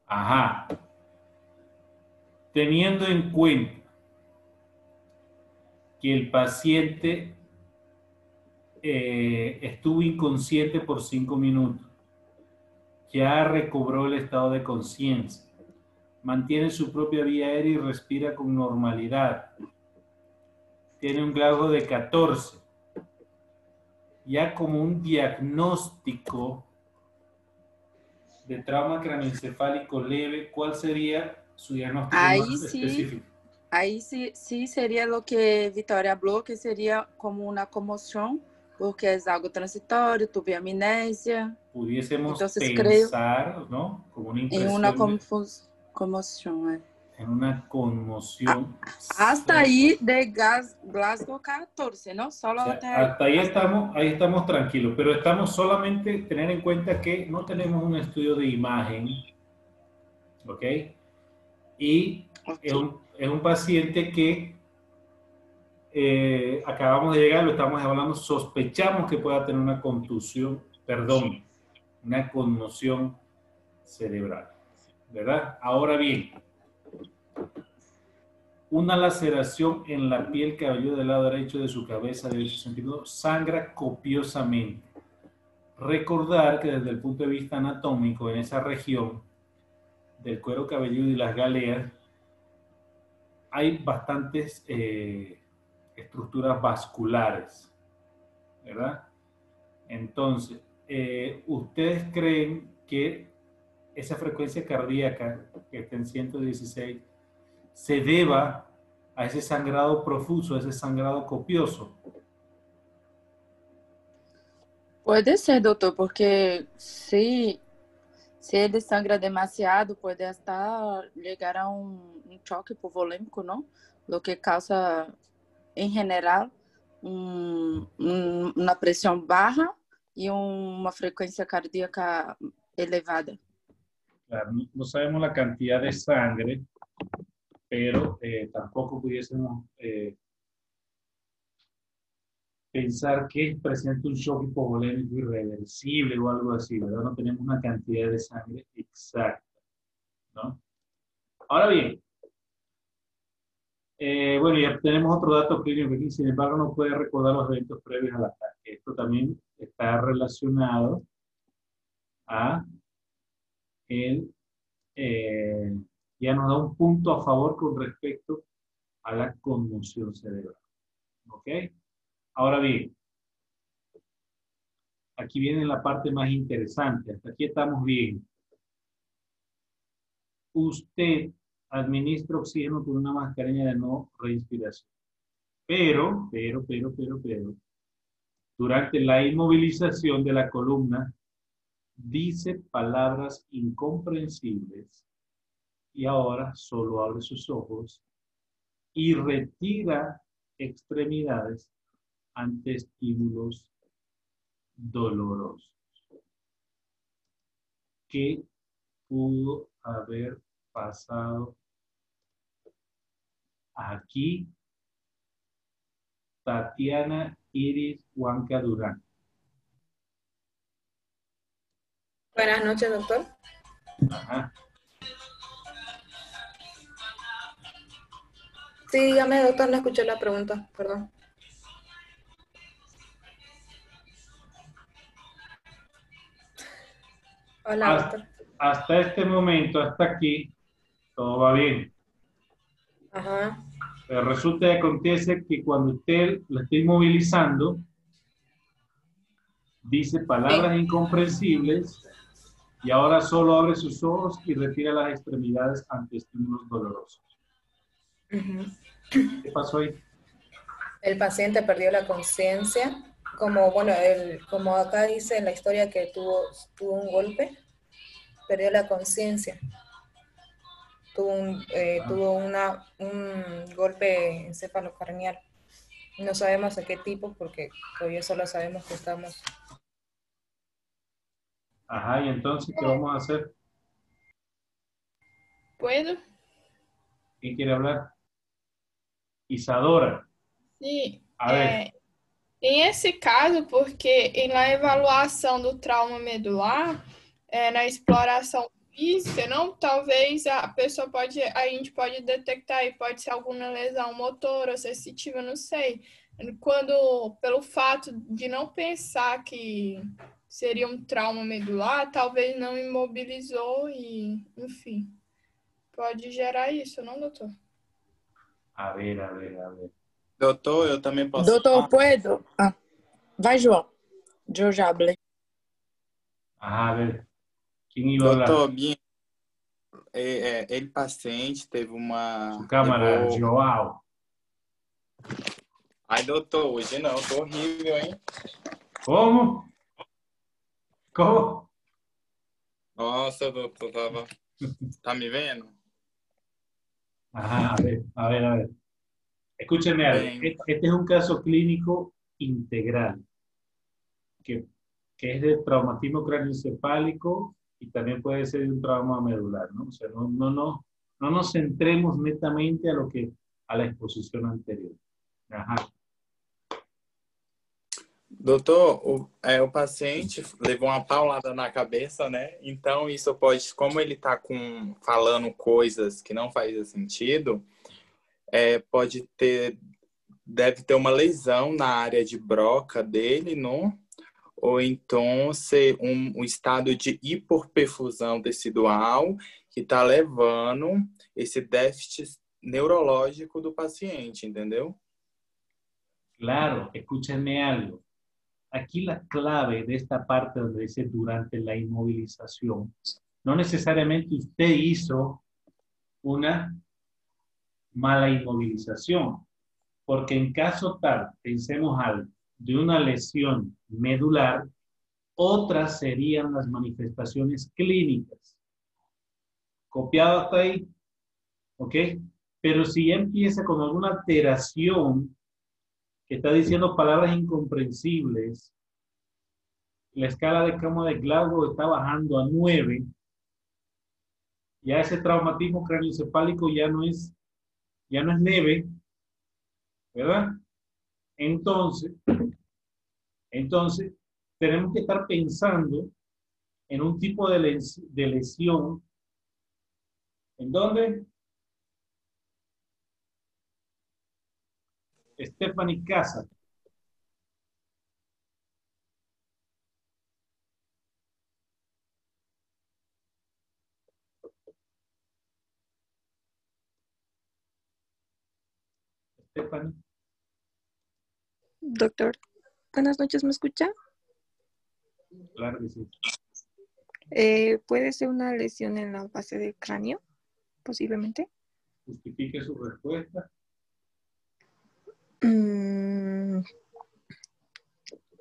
Ajá. Teniendo en cuenta que el paciente eh, estuvo inconsciente por cinco minutos, ya recobró el estado de conciencia, mantiene su propia vía aérea y respira con normalidad, tiene un grado de 14, ya como un diagnóstico de trauma craneoencefálico leve, ¿cuál sería su diagnóstico Ahí más sí, específico? ahí sí, sí sería lo que Vitória habló, que sería como una conmoción, porque es algo transitorio, tuve amnesia, Pudiésemos Entonces creo- pensar, ¿no? Como una en impresión, una de- confus- conmoción. eh. en una conmoción. Hasta ahí de gas, Glasgow 14, ¿no? Solo O sea, hasta ahí estamos, ahí estamos tranquilos, pero estamos solamente tener en cuenta que no tenemos un estudio de imagen, ¿ok? Y es, un, es un paciente que eh, acabamos de llegar, lo estamos hablando, sospechamos que pueda tener una contusión, perdón, una conmoción cerebral, ¿verdad? Ahora bien, una laceración en la piel cabelluda del lado derecho de su cabeza de 8 centímetros sangra copiosamente. Recordar que desde el punto de vista anatómico, en esa región del cuero cabelludo y las galeas, hay bastantes eh, estructuras vasculares, ¿verdad? Entonces, eh, ¿ustedes creen que esa frecuencia cardíaca que está en 116 se deba a ese sangrado profuso, a ese sangrado copioso? Puede ser, doutor, porque se, se ele sangra demasiado, pode hasta llegar a um, um choque hipovolêmico, não? Lo que causa, em geral, um, um, uma pressão baixa e uma frequência cardíaca elevada. Claro, no- sabemos la cantidad de sangre, pero eh, tampoco pudiésemos eh, pensar que presenta un shock hipovolémico irreversible o algo así, ¿verdad? No tenemos una cantidad de sangre exacta, ¿no? Ahora bien, eh, bueno, ya tenemos otro dato clínico aquí, sin embargo no puede recordar los eventos previos al ataque. Esto también está relacionado a el, eh, ya nos da un punto a favor con respecto a la conmoción cerebral. ¿Ok? Ahora bien, aquí viene la parte más interesante. Hasta aquí estamos bien. Usted administra oxígeno con una mascarilla de no respiración. Pero, pero, pero, pero, pero, durante la inmovilización de la columna, dice palabras incomprensibles y ahora solo abre sus ojos y retira extremidades ante estímulos dolorosos. ¿Qué pudo haber pasado aquí? Tatiana Iris Huanca Durán. Buenas noches, doctor. Ajá. Sí, dígame, doctor, no escuché la pregunta, perdón. Hola, Hasta, doctor. hasta este momento, hasta aquí, todo va bien. Ajá. Pero resulta que acontece que cuando usted la está inmovilizando, dice palabras incomprensibles y ahora solo abre sus ojos y retira las extremidades ante estímulos dolorosos. ¿Qué pasó ahí? El paciente perdió la conciencia, como bueno, el, como acá dice en la historia que tuvo, tuvo un golpe, perdió la conciencia. Tuvo un, eh, tuvo una, un golpe encefalocranial. No sabemos a qué tipo porque todavía solo sabemos que estamos. Ajá, y entonces, ¿qué vamos a hacer? ¿Puedo? ¿Quién quiere hablar? Isadora. Sim. A ver. É, em esse caso, porque em na avaliação do trauma medular, é, na exploração física, não, talvez a pessoa pode, a gente pode detectar aí, pode ser alguma lesão motora, sensitiva, não sei. Quando, pelo fato de não pensar que seria um trauma medular, talvez não imobilizou e, enfim, pode gerar isso, não, doutor? A ver, a ver, a ver. Doutor, eu também posso. Doutor, puedo? Ah, vai, João. Já hablei. Ajá, a ver. ¿Quién iba a hablar? Doutor, é, é, ele paciente teve uma. Su cámara, levou- Joao. Ai, doutor, hoje não, tô horrível, hein? ¿Cómo? ¿Cómo? Nossa, doutor, tava. Tá me vendo? Ajá, a ver, a ver, a ver. Escúchenme algo. Bien. Este este es un caso clínico integral, que, que es de traumatismo craneoencefálico y también puede ser un trauma medular, ¿no? O sea, no, no, no, no nos centremos netamente a lo que, a la exposición anterior. Ajá. Doutor, o, é, o paciente levou uma paulada na cabeça, né? Então, isso pode, como ele tá com, falando coisas que não fazem sentido, é, pode ter, deve ter uma lesão na área de broca dele, não? Ou então ser um, um estado de hiperperfusão tecidual que está levando esse déficit neurológico do paciente, entendeu? Claro, escúchenme algo. Aquí la clave de esta parte donde dice durante la inmovilización, no necesariamente usted hizo una mala inmovilización, porque en caso tal, pensemos algo, de una lesión medular, otras serían las manifestaciones clínicas. ¿Copiado hasta ahí? ¿Ok? Pero si ya empieza con alguna alteración que está diciendo palabras incomprensibles, la escala de cama de Glasgow está bajando a 9, ya ese traumatismo craneoencefálico ya no es, ya no es leve, ¿verdad? Entonces, Entonces, tenemos que estar pensando en un tipo de, les- de lesión. ¿En dónde? Stephanie Casa. Doctor, buenas noches, ¿me escucha? Claro que sí. Eh, ¿Puede ser una lesión en la base del cráneo, posiblemente? Justifique su respuesta. Mm.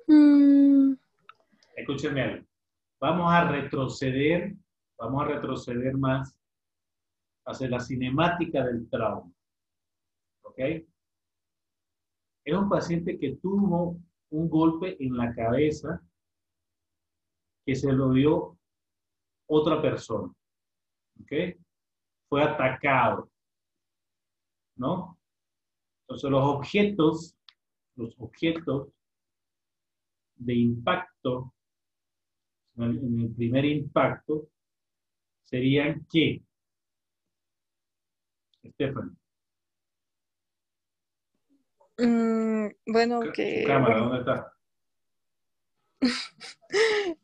Mm, Escúcheme algo. Vamos a retroceder, vamos a retroceder más hacia la cinemática del trauma. ¿Ok? Es un paciente que tuvo un golpe en la cabeza que se lo dio otra persona. ¿Ok? Fue atacado. ¿No? Entonces los objetos, los objetos de impacto, en el- primer impacto, serían ¿qué? Stephanie, mm, bueno, que... cámara, ¿dónde está?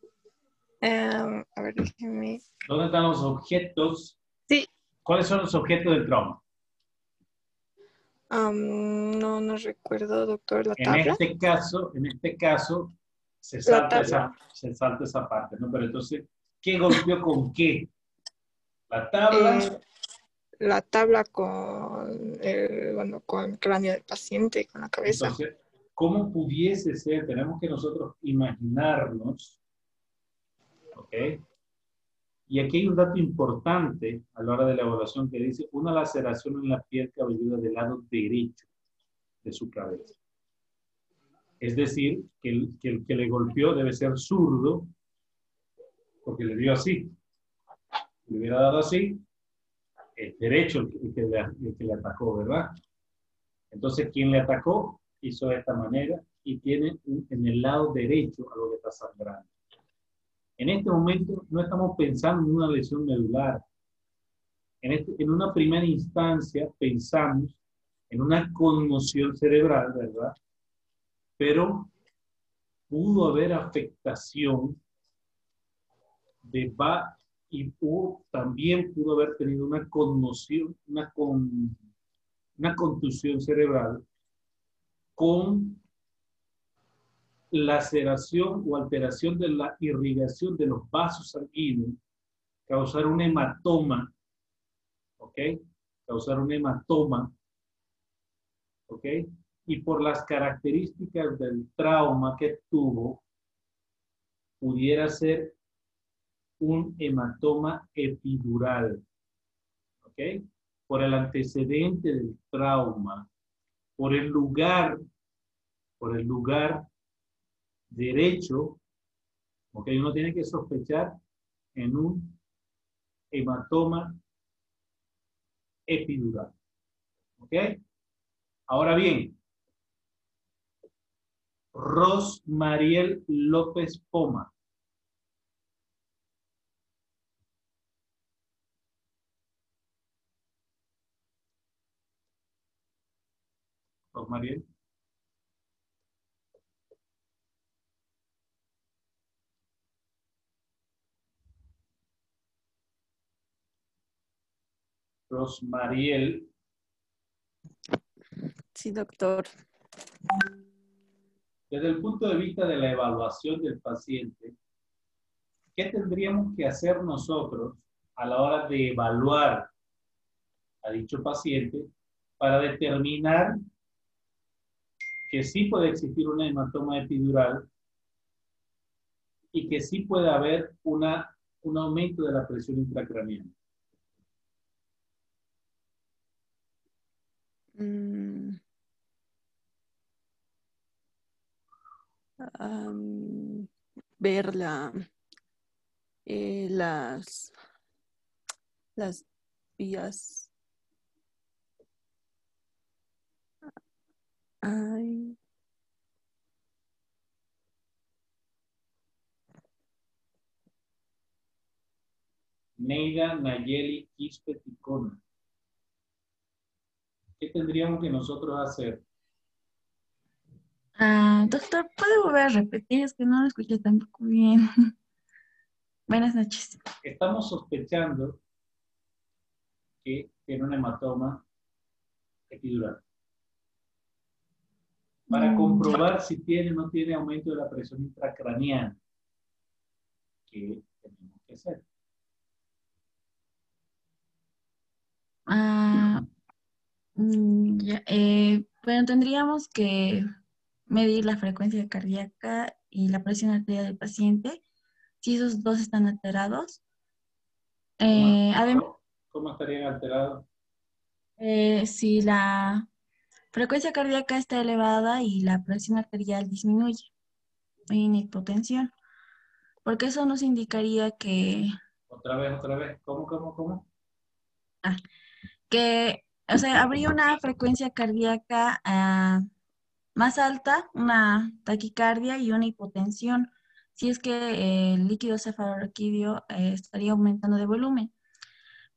a ver, déjeme... ¿Dónde están los objetos? Sí. ¿Cuáles son los objetos del trauma? no, no recuerdo, doctor, la En este caso, en este caso, se La salta, tabla. esa, se salta esa parte, ¿no? Pero entonces, ¿qué golpeó con qué? La tabla, Eh, la tabla con el, bueno, con cráneo del paciente, con la cabeza. Entonces, ¿cómo pudiese ser? Tenemos que nosotros imaginarnos, ¿ok? Y aquí hay un dato importante a la hora de la evaluación que dice una laceración en la piel cabelluda del lado derecho de su cabeza. Es decir, que el que, el que le golpeó debe ser zurdo, porque le dio así. Le hubiera dado así, es derecho el que, el que le, el atacó, ¿verdad? Entonces, quien le atacó hizo de esta manera y tiene en el lado derecho algo que está sangrando. En este momento no estamos pensando en una lesión medular. En, este- en una primera instancia pensamos en una conmoción cerebral, ¿verdad? Pero pudo haber afectación de va y hubo- también pudo haber tenido una conmoción, una, con, una contusión cerebral con laceración o alteración de la irrigación de los vasos sanguíneos, causar un hematoma, ¿ok? Causar un hematoma, ¿ok? Y por las características del trauma que tuvo, pudiera ser un hematoma epidural, ¿ok? Por el antecedente del trauma, por el lugar, por el lugar derecho, ¿ok? Uno tiene que sospechar en un hematoma epidural, ¿ok? Ahora bien, Rosmariel López Poma. Rosmariel. Rosmariel. Sí, doctor. Desde el punto de vista de la evaluación del paciente, ¿qué tendríamos que hacer nosotros a la hora de evaluar a dicho paciente para determinar que sí puede existir una hematoma epidural y que sí puede haber una, un aumento de la presión intracraneal? Mm. Am, ver la, eh, las, las vías. Ay. Neida Nayeli Quispeticona. ¿Qué tendríamos que nosotros hacer? Ah, doctor, ¿puede volver a repetir? Es que no lo escuché tampoco bien. Buenas noches. Estamos sospechando que tiene un hematoma epidural. Para Mm, comprobar si tiene o no tiene aumento de la presión intracraneana. ¿Qué tenemos que hacer? Ah, mm, ya, eh, bueno, tendríamos que medir la frecuencia cardíaca y la presión arterial del paciente. Si esos dos están alterados. Eh, además, ¿Cómo estarían alterados? eh, si la frecuencia cardíaca está elevada y la presión arterial disminuye, hay una hipotensión, porque eso nos indicaría que Otra vez, otra vez. ¿Cómo, cómo, cómo? que, o sea, habría una frecuencia cardíaca ah, más alta, una taquicardia y una hipotensión, si es que eh, el líquido cefalorraquídeo eh, estaría aumentando de volumen.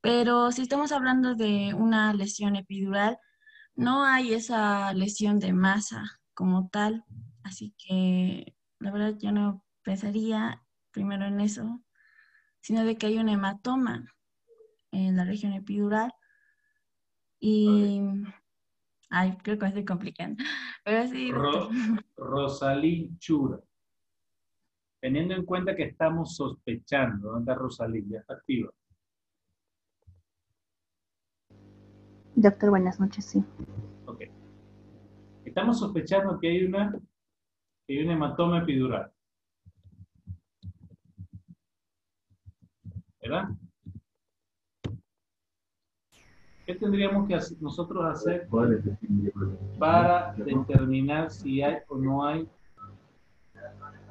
Pero si estamos hablando de una lesión epidural, no hay esa lesión de masa como tal, así que la verdad yo no pensaría primero en eso, sino de que hay un hematoma en la región epidural y... Ay, creo que me estoy complicando. Pero sí, Ro-. Rosalí Chura. Teniendo en cuenta que estamos sospechando, ¿dónde está Rosalí? Ya está activa. Doctor, buenas noches, sí. Ok. Estamos sospechando que hay una que hay un hematoma epidural. ¿Verdad? ¿Qué tendríamos que hacer- nosotros hacer para determinar si hay o no hay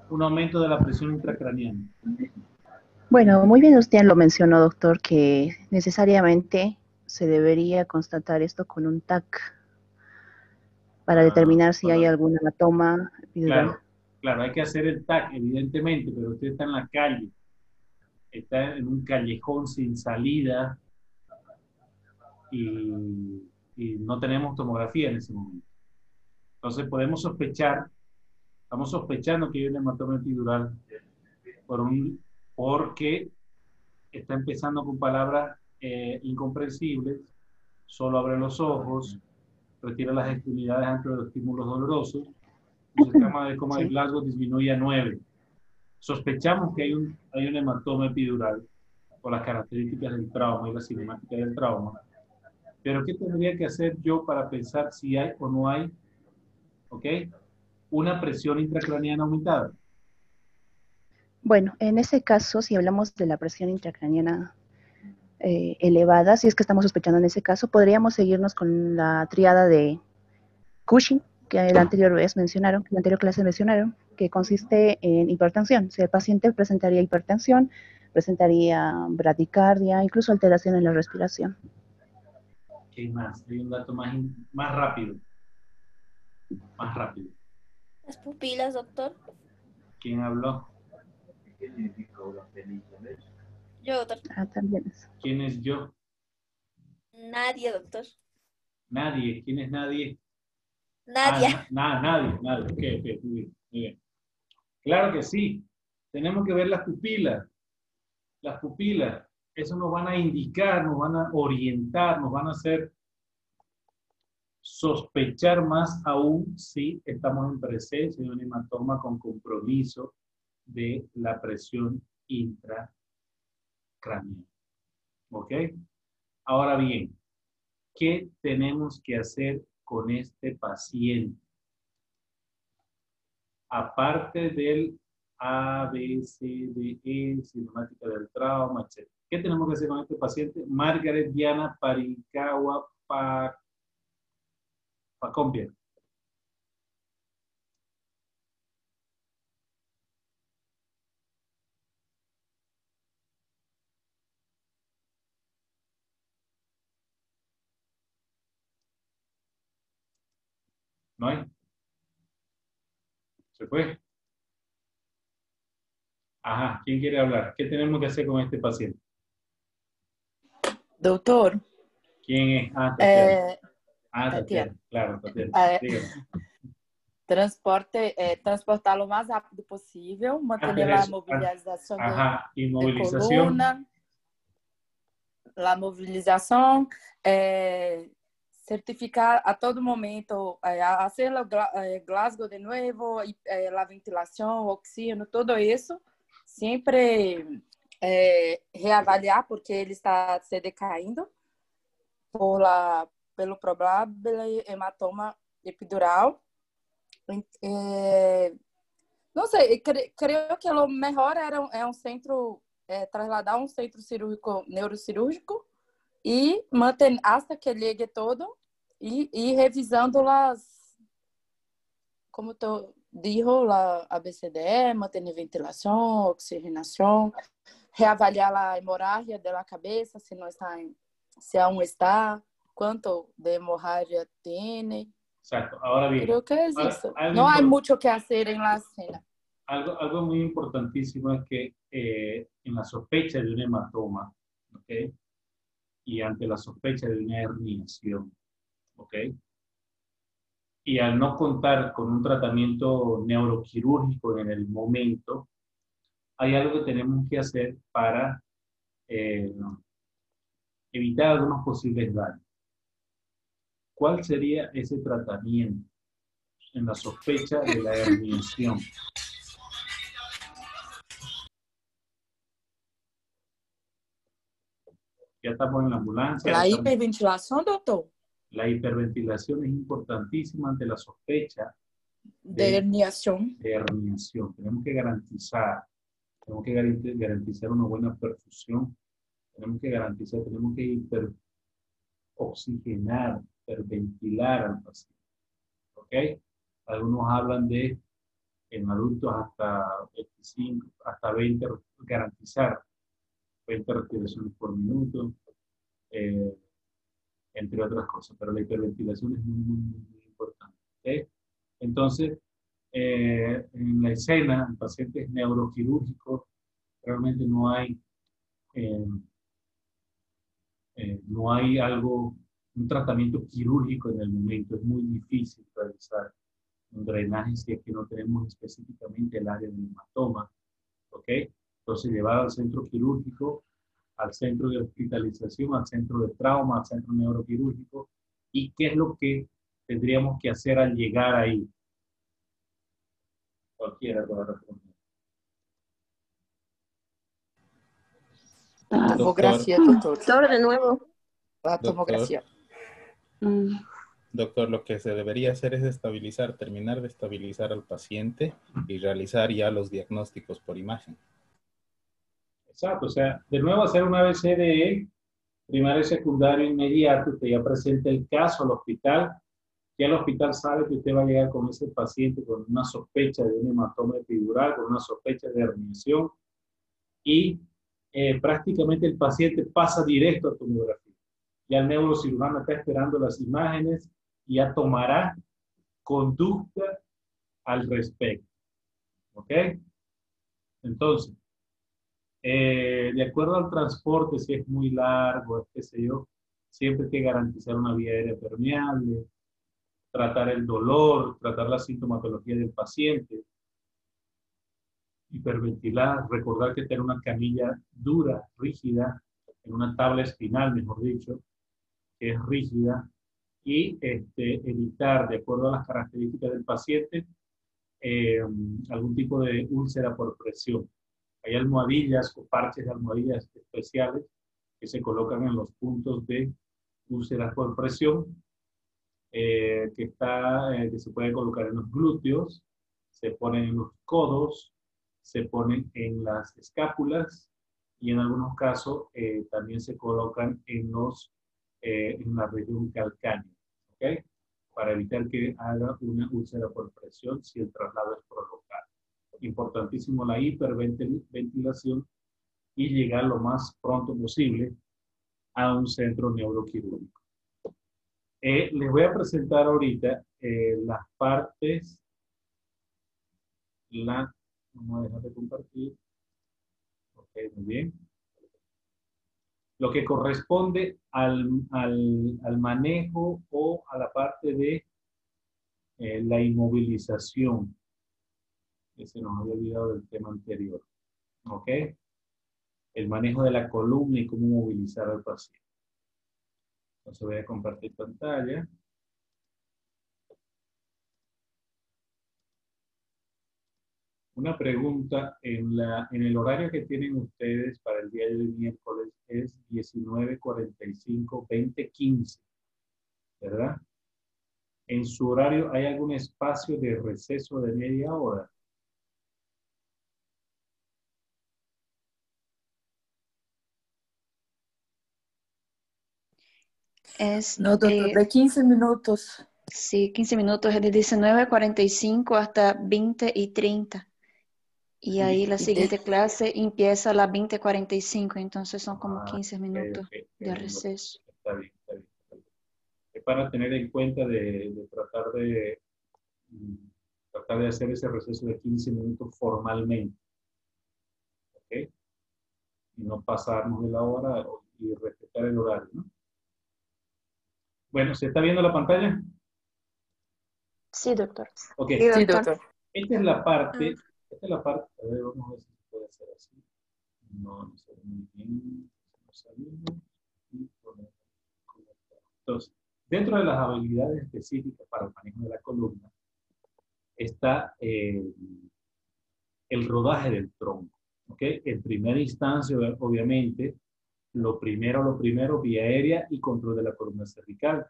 un aumento de la presión intracraneana? Bueno, muy bien usted lo mencionó, doctor, que necesariamente se debería constatar esto con un TAC para determinar si hay alguna epidural. Claro, claro, hay que hacer el TAC, evidentemente, pero usted está en la calle, está en un callejón sin salida y, y no tenemos tomografía en ese momento. Entonces podemos sospechar, estamos sospechando que hay un hematoma epidural por un, porque está empezando con palabras eh, incomprensibles, solo abre los ojos, retira las extremidades ante los estímulos dolorosos, su escama de coma de Glasgow disminuye a 9. Sospechamos que hay un, hay un hematoma epidural por las características del trauma y la cinemática del trauma. Pero ¿qué tendría que hacer yo para pensar si hay o no hay, ok, una presión intracraneana aumentada? Bueno, en ese caso, si hablamos de la presión intracraniana eh, elevada, si es que estamos sospechando en ese caso, podríamos seguirnos con la triada de Cushing, que la anterior vez mencionaron, la anterior clase mencionaron, que consiste en hipertensión. Si el paciente presentaría hipertensión, presentaría bradicardia, incluso alteración en la respiración. ¿Qué más? Hay un dato más, in- más rápido. Más rápido. Las pupilas, doctor. ¿Quién habló? Yo, doctor. Ah, también es. ¿Quién es yo? Nadie, doctor. Nadie. ¿Quién es nadie? Nadia. Ah, na- na- nadie, nadie. Ok, ok, muy bien, muy bien. Claro que sí. Tenemos que ver las pupilas. Las pupilas. Eso nos van a indicar, nos van a orientar, nos van a hacer sospechar más aún si estamos en presencia de un hematoma con compromiso de la presión intracraneal. ¿Ok? Ahora bien, ¿qué tenemos que hacer con este paciente? Aparte del A, B, E, cinemática del trauma, etc. ¿Qué tenemos que hacer con este paciente? Margaret Diana Parikawa Pa- Pacompia. ¿No hay? ¿Se fue? Ajá, ¿quién quiere hablar? ¿Qué tenemos que hacer con este paciente? Doutor, ¿Quién es? Ah, Tatiana. é, Ah, Tatiana. Tatiana. Claro, Tatiana. Transporte, é, transportá-lo o mais rápido possível, manter Antes a disso, mobilização de, Ajá, de inmovilización. coluna, a mobilização, é, certificar a todo momento, fazer o gla- é, Glasgow de novo, a ventilação, oxígeno, tudo isso, sempre reavaliar, porque ele está se decaindo por la, pelo provável hematoma epidural. Não sei, cre- creio que o melhor era é um centro, é, trasladar um centro cirúrgico, neurocirúrgico e manter hasta que llegue todo e ir revisando as, como tu dijo, la ABCDE, manter ventilação, oxigenação, reavaliar a hemorragia da cabeça, se não está se aún está, quanto de hemorragia tem. Exacto. Ahora bien. Creo que es eso. No hay mucho que hacer en la escena. Algo, algo muy importantísimo es que eh, en la sospecha de un hematoma, ¿ok? Y ante la sospecha de una herniación, ¿ok? Y al no contar con un tratamiento neuroquirúrgico en el momento, hay algo que tenemos que hacer para eh, evitar algunos posibles daños. ¿Cuál sería ese tratamiento en la sospecha de la herniación? Ya estamos en la ambulancia. La ya estamos- hiperventilación, doctor, La hiperventilación es importantísima ante la sospecha de herniación. de herniación. Tenemos que garantizar, tenemos que garanti- garantizar una buena perfusión, tenemos que garantizar, tenemos que hiper oxigenar, hiperventilar al paciente. ¿Ok? Algunos hablan de en adultos hasta 25, hasta 20, garantizar 20 respiraciones por minuto, eh, entre otras cosas, pero la hiperventilación es muy, muy, muy, importante. Entonces, eh, en la escena, en pacientes neuroquirúrgicos, realmente no hay, eh, eh, no hay algo, un tratamiento quirúrgico en el momento. Es muy difícil realizar un drenaje si es que no tenemos específicamente el área del hematoma. ¿Ok? Entonces, llevar al centro quirúrgico, al centro de hospitalización, al centro de trauma, al centro neuroquirúrgico. ¿Y qué es lo que tendríamos que hacer al llegar ahí? Cualquiera puede responder. Tomografía, doctor. Doctor, de nuevo. La Doctor. tomografía. Doctor, lo que se debería hacer es estabilizar, terminar de estabilizar al paciente y realizar ya los diagnósticos por imagen. Exacto, o sea, de nuevo hacer una BCDE, primario y secundario inmediato, usted ya presenta el caso al hospital, ya el hospital sabe que usted va a llegar con ese paciente con una sospecha de un hematoma epidural, con una sospecha de herniación, y eh, prácticamente el paciente pasa directo a tomografía. Ya el neurocirujano está esperando las imágenes y ya tomará conducta al respecto. ¿Ok? Entonces, eh, de acuerdo al transporte, si es muy largo, es qué sé yo, siempre hay que garantizar una vía aérea permeable, tratar el dolor, tratar la sintomatología del paciente, hiperventilar, recordar que tener una camilla dura, rígida, en una tabla espinal, mejor dicho, que es rígida, y este, evitar, de acuerdo a las características del paciente, eh, algún tipo de úlcera por presión. Hay almohadillas o parches de almohadillas especiales que se colocan en los puntos de úlceras por presión, eh, que, está, eh, que se puede colocar en los glúteos, se ponen en los codos, se ponen en las escápulas y en algunos casos eh, también se colocan en, los, eh, en la región calcánea, ¿ok? Para evitar que haga una úlcera por presión si el traslado es prolongado. Importantísimo la hiperventilación y llegar lo más pronto posible a un centro neuroquirúrgico. Eh, les voy a presentar ahorita eh, las partes, la, vamos a dejar de compartir, ok, muy bien. lo que corresponde al, al- al manejo o a la parte de eh, la inmovilización. Ese nos había olvidado del tema anterior. ¿Ok? El manejo de la columna y cómo movilizar al paciente. Entonces voy a compartir pantalla. Una pregunta, en, la, en el horario que tienen ustedes para el día de miércoles es 19.45, 20.15, ¿verdad? En su horario hay algún espacio de receso de media hora. Es, No, doctor, eh, de 15 minutos. Sí, 15 minutos, es de 19.45 hasta 20 y 30. Y ahí la siguiente clase empieza a las 20.45, entonces son como 15 minutos ok, de ok, receso. Está bien, está bien. está bien. Es para tener en cuenta de, de tratar de mm, tratar de hacer ese receso de 15 minutos formalmente. ¿Ok? Y no pasarnos de la hora y respetar el horario, ¿no? Bueno, ¿se está viendo la pantalla? Sí, doctor. Ok. Sí, Sí, doctor. Esta es la parte, esta es la parte, a ver, vamos a ver si se puede hacer así. No, no se ve muy bien. Nos salimos y ponemos conectar. Entonces, dentro de las habilidades específicas para el manejo de la columna está eh, el rodaje del tronco. ¿ok? En primera instancia, obviamente, lo primero, lo primero, vía aérea y control de la columna cervical.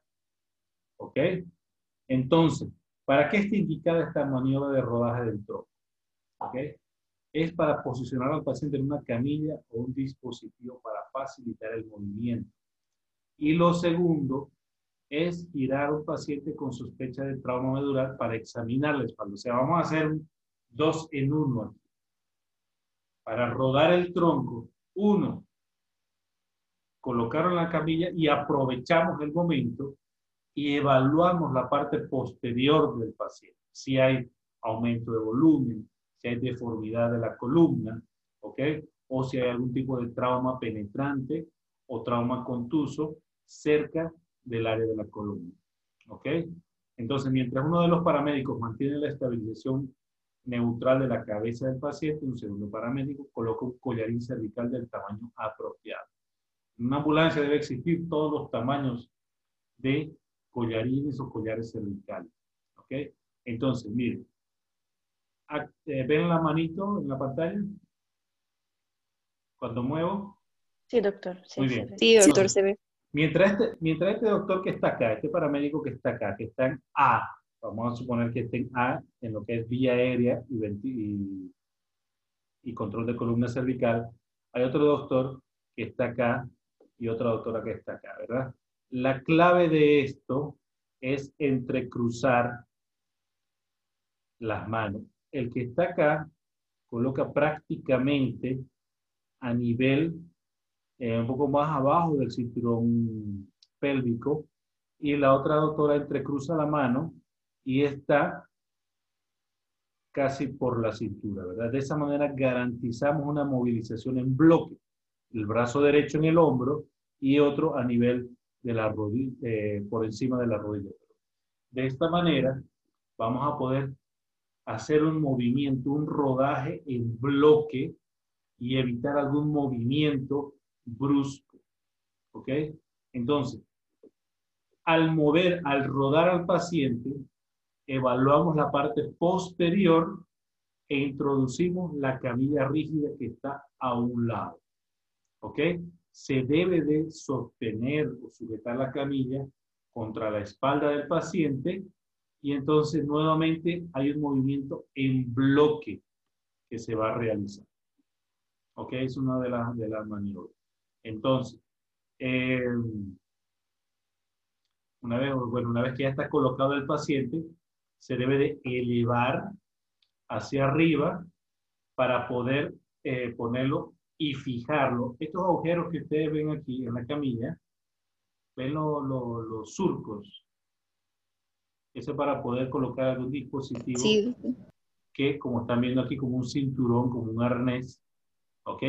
¿Ok? Entonces, ¿para qué está indicada esta maniobra de rodaje del tronco? ¿Ok? Es para posicionar al paciente en una camilla o un dispositivo para facilitar el movimiento. Y lo segundo es girar a un paciente con sospecha de trauma medular para examinar la espalda. O sea, vamos a hacer dos en uno aquí. Para rodar el tronco, uno, colocarlo en la camilla y aprovechamos el momento y evaluamos la parte posterior del paciente. Si hay aumento de volumen, si hay deformidad de la columna, ¿ok? O si hay algún tipo de trauma penetrante o trauma contuso cerca del área de la columna, ¿ok? Entonces, mientras uno de los paramédicos mantiene la estabilización neutral de la cabeza del paciente, un segundo paramédico coloca un collarín cervical del tamaño apropiado. En una ambulancia debe existir todos los tamaños de collarines o collares cervicales. ¿Ok? Entonces, miren. Eh, ¿Ven la manito en la pantalla? Cuando muevo. Sí, doctor. Sí, Muy se bien. ve. Sí, doctor. Entonces, se ve. Mientras este, mientras este doctor que está acá, este paramédico que está acá, que está en A, vamos a suponer que esté en A, en lo que es vía aérea y, y control de columna cervical, hay otro doctor que está acá y otra doctora que está acá, ¿verdad? La clave de esto es entrecruzar las manos. El que está acá coloca prácticamente a nivel eh, un poco más abajo del cinturón pélvico y la otra doctora entrecruza la mano y está casi por la cintura, ¿verdad? De esa manera garantizamos una movilización en bloque, el brazo derecho en el hombro y otro a nivel de la rodilla, eh, por encima de la rodilla. De esta manera vamos a poder hacer un movimiento, un rodaje en bloque y evitar algún movimiento brusco. ¿Ok? Entonces, al mover, al rodar al paciente, evaluamos la parte posterior e introducimos la camilla rígida que está a un lado. ¿Ok? Se debe de sostener o sujetar la camilla contra la espalda del paciente y entonces nuevamente hay un movimiento en bloque que se va a realizar. ¿Ok? Es una de las, de las maniobras. Entonces, eh, una vez, bueno, una vez que ya está colocado el paciente, se debe de elevar hacia arriba para poder eh, ponerlo y fijarlo. Estos agujeros que ustedes ven aquí en la camilla, ven lo- lo- los surcos. Eso es para poder colocar algún dispositivo Sí. que, como están viendo aquí, como un cinturón, como un arnés, ¿ok?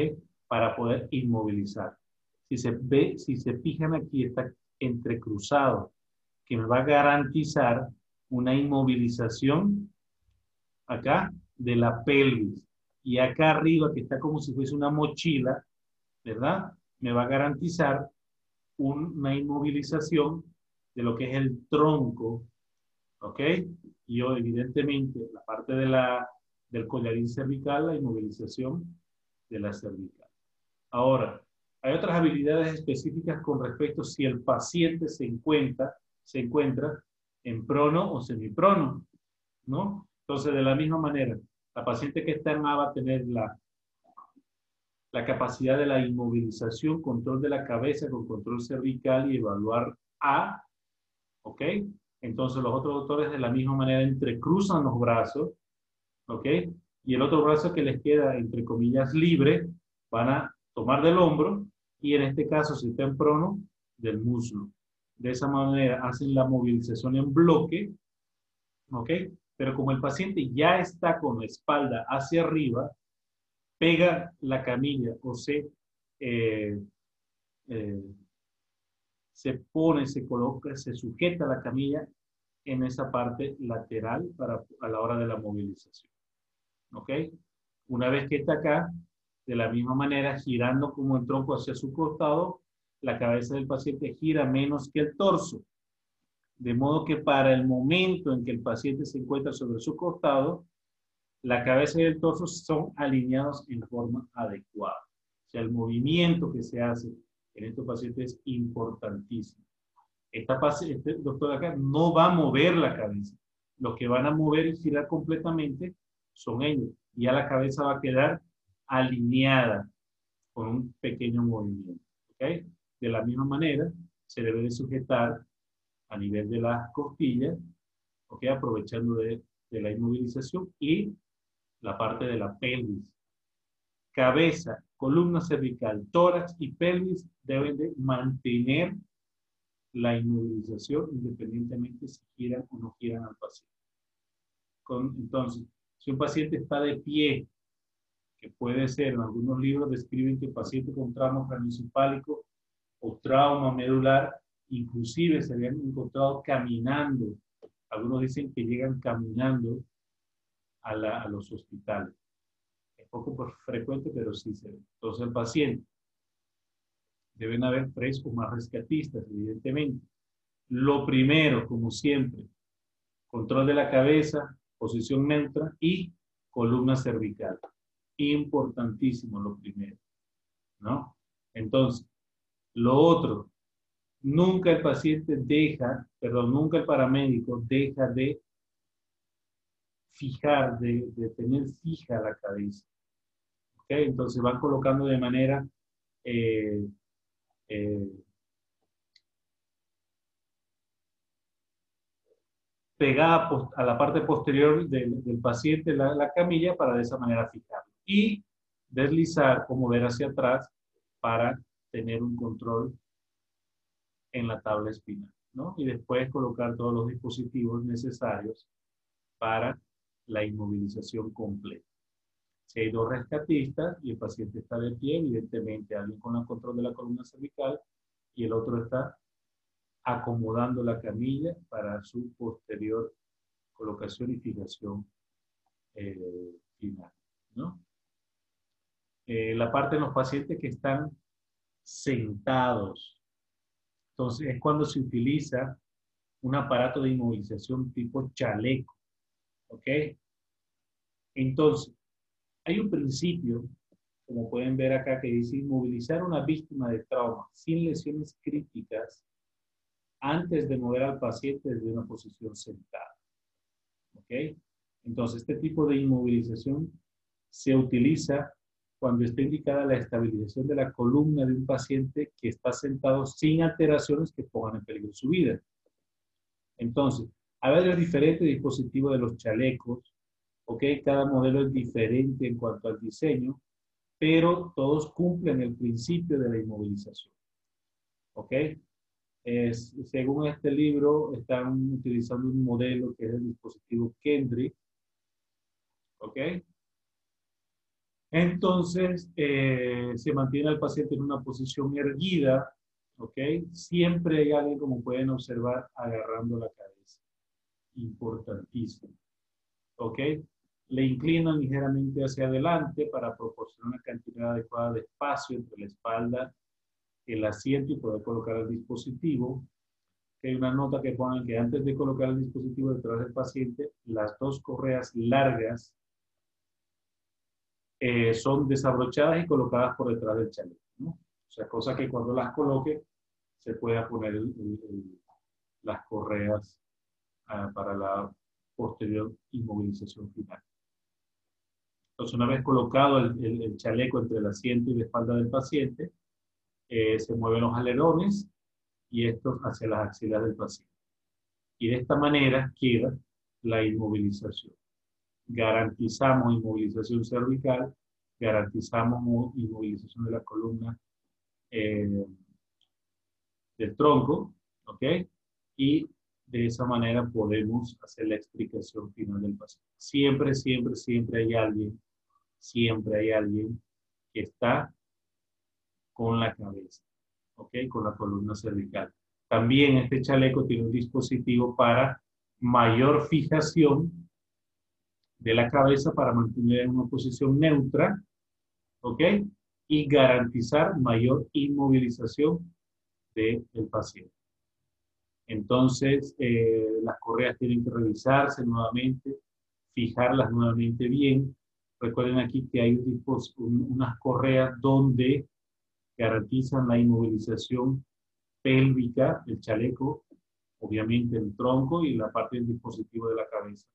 Para poder inmovilizar. Si se ve, si se fijan aquí, está entrecruzado, que me va a garantizar una inmovilización acá de la pelvis. Y acá arriba, que está como si fuese una mochila, ¿verdad? Me va a garantizar un- una inmovilización de lo que es el tronco, ¿ok? Y yo, evidentemente, la parte de la, del collarín cervical, la inmovilización de la cervical. Ahora, hay otras habilidades específicas con respecto si el paciente se encuentra, se encuentra en prono o semiprono, ¿no? Entonces, de la misma manera, la paciente que está en A va a tener la, la capacidad de la inmovilización, control de la cabeza con control cervical y evaluar A, ¿ok? Entonces los otros doctores de la misma manera entrecruzan los brazos, ¿ok? Y el otro brazo que les queda, entre comillas, libre, van a tomar del hombro y en este caso, si está en prono, del muslo. De esa manera hacen la movilización en bloque, ¿ok? Pero como el paciente ya está con la espalda hacia arriba, pega la camilla o se, eh, eh, se pone, se coloca, se sujeta la camilla en esa parte lateral para, a la hora de la movilización. ¿Ok? Una vez que está acá, de la misma manera, girando como el tronco hacia su costado, la cabeza del paciente gira menos que el torso. De modo que para el momento en que el paciente se encuentra sobre su costado, la cabeza y el torso son alineados en forma adecuada. O sea, el movimiento que se hace en estos pacientes es importantísimo. Esta paci- este doctor acá no va a mover la cabeza. Los que van a mover y girar completamente son ellos. Y ya la cabeza va a quedar alineada con un pequeño movimiento. ¿ok? De la misma manera, se debe de sujetar a nivel de las costillas, ¿ok? aprovechando de, de la inmovilización y la parte de la pelvis. Cabeza, columna cervical, tórax y pelvis deben de mantener la inmovilización independientemente si giran o no giran al paciente. Con- entonces, si un paciente está de pie, que puede ser, en algunos libros describen que el paciente con trauma craneoencefálico o trauma medular, inclusive se habían encontrado caminando. Algunos dicen que llegan caminando a, la- a los hospitales. Es poco por- frecuente, pero sí se ve. Entonces el paciente, deben haber tres o más rescatistas, evidentemente. Lo primero, como siempre, control de la cabeza, posición neutra y columna cervical. Importantísimo lo primero, ¿no? Entonces, lo otro, nunca el paciente deja, perdón, nunca el paramédico deja de fijar, de, de tener fija la cabeza. Entonces van colocando de manera eh, eh, pegada a la parte posterior del, del paciente la, la camilla para de esa manera fijarlo. Y deslizar o mover hacia atrás para tener un control en la tabla espinal, ¿no? Y después colocar todos los dispositivos necesarios para la inmovilización completa. Si hay dos rescatistas y el paciente está de pie, evidentemente alguien con el control de la columna cervical y el otro está acomodando la camilla para su posterior colocación y fijación eh, final, ¿no? Eh, la parte de los pacientes que están sentados. Entonces, es cuando se utiliza un aparato de inmovilización tipo chaleco. ¿Ok? Entonces, hay un principio, como pueden ver acá, que dice inmovilizar a una víctima de trauma sin lesiones críticas antes de mover al paciente desde una posición sentada. ¿Ok? Entonces, este tipo de inmovilización se utiliza cuando está indicada la estabilización de la columna de un paciente que está sentado sin alteraciones que pongan en peligro su vida. Entonces, hay varios diferentes dispositivos de los chalecos, ¿ok? Cada modelo es diferente en cuanto al diseño, pero todos cumplen el principio de la inmovilización, ¿ok? Es- según este libro, están utilizando un modelo que es el dispositivo Kendrick, ¿ok? Entonces, eh, se mantiene al paciente en una posición erguida, ¿ok? Siempre hay alguien, como pueden observar, agarrando la cabeza. Importantísimo, ¿ok? Le inclinan ligeramente hacia adelante para proporcionar una cantidad adecuada de espacio entre la espalda, el asiento y poder colocar el dispositivo. Hay una nota que ponen que antes de colocar el dispositivo detrás del paciente, las dos correas largas eh, son desabrochadas y colocadas por detrás del chaleco. ¿no? O sea, cosa que cuando las coloque se pueda poner el- el- las correas ah, para la posterior inmovilización final. Entonces, una vez colocado el- el chaleco entre el asiento y la espalda del paciente, eh, se mueven los alerones y estos hacia las axilas del paciente. Y de esta manera queda la inmovilización. Garantizamos inmovilización cervical, garantizamos mo- inmovilización de la columna eh, del tronco, ¿ok? Y de esa manera podemos hacer la explicación final del paciente. Siempre, siempre, siempre hay alguien, siempre hay alguien que está con la cabeza, ¿ok? Con la columna cervical. También este chaleco tiene un dispositivo para mayor fijación de la cabeza para mantener en una posición neutra, ¿ok? Y garantizar mayor inmovilización del paciente. Entonces, eh, las correas tienen que revisarse nuevamente, fijarlas nuevamente bien. Recuerden aquí que hay un dispos- un- unas correas donde garantizan la inmovilización pélvica del chaleco, obviamente el tronco y la parte del dispositivo de la cabeza,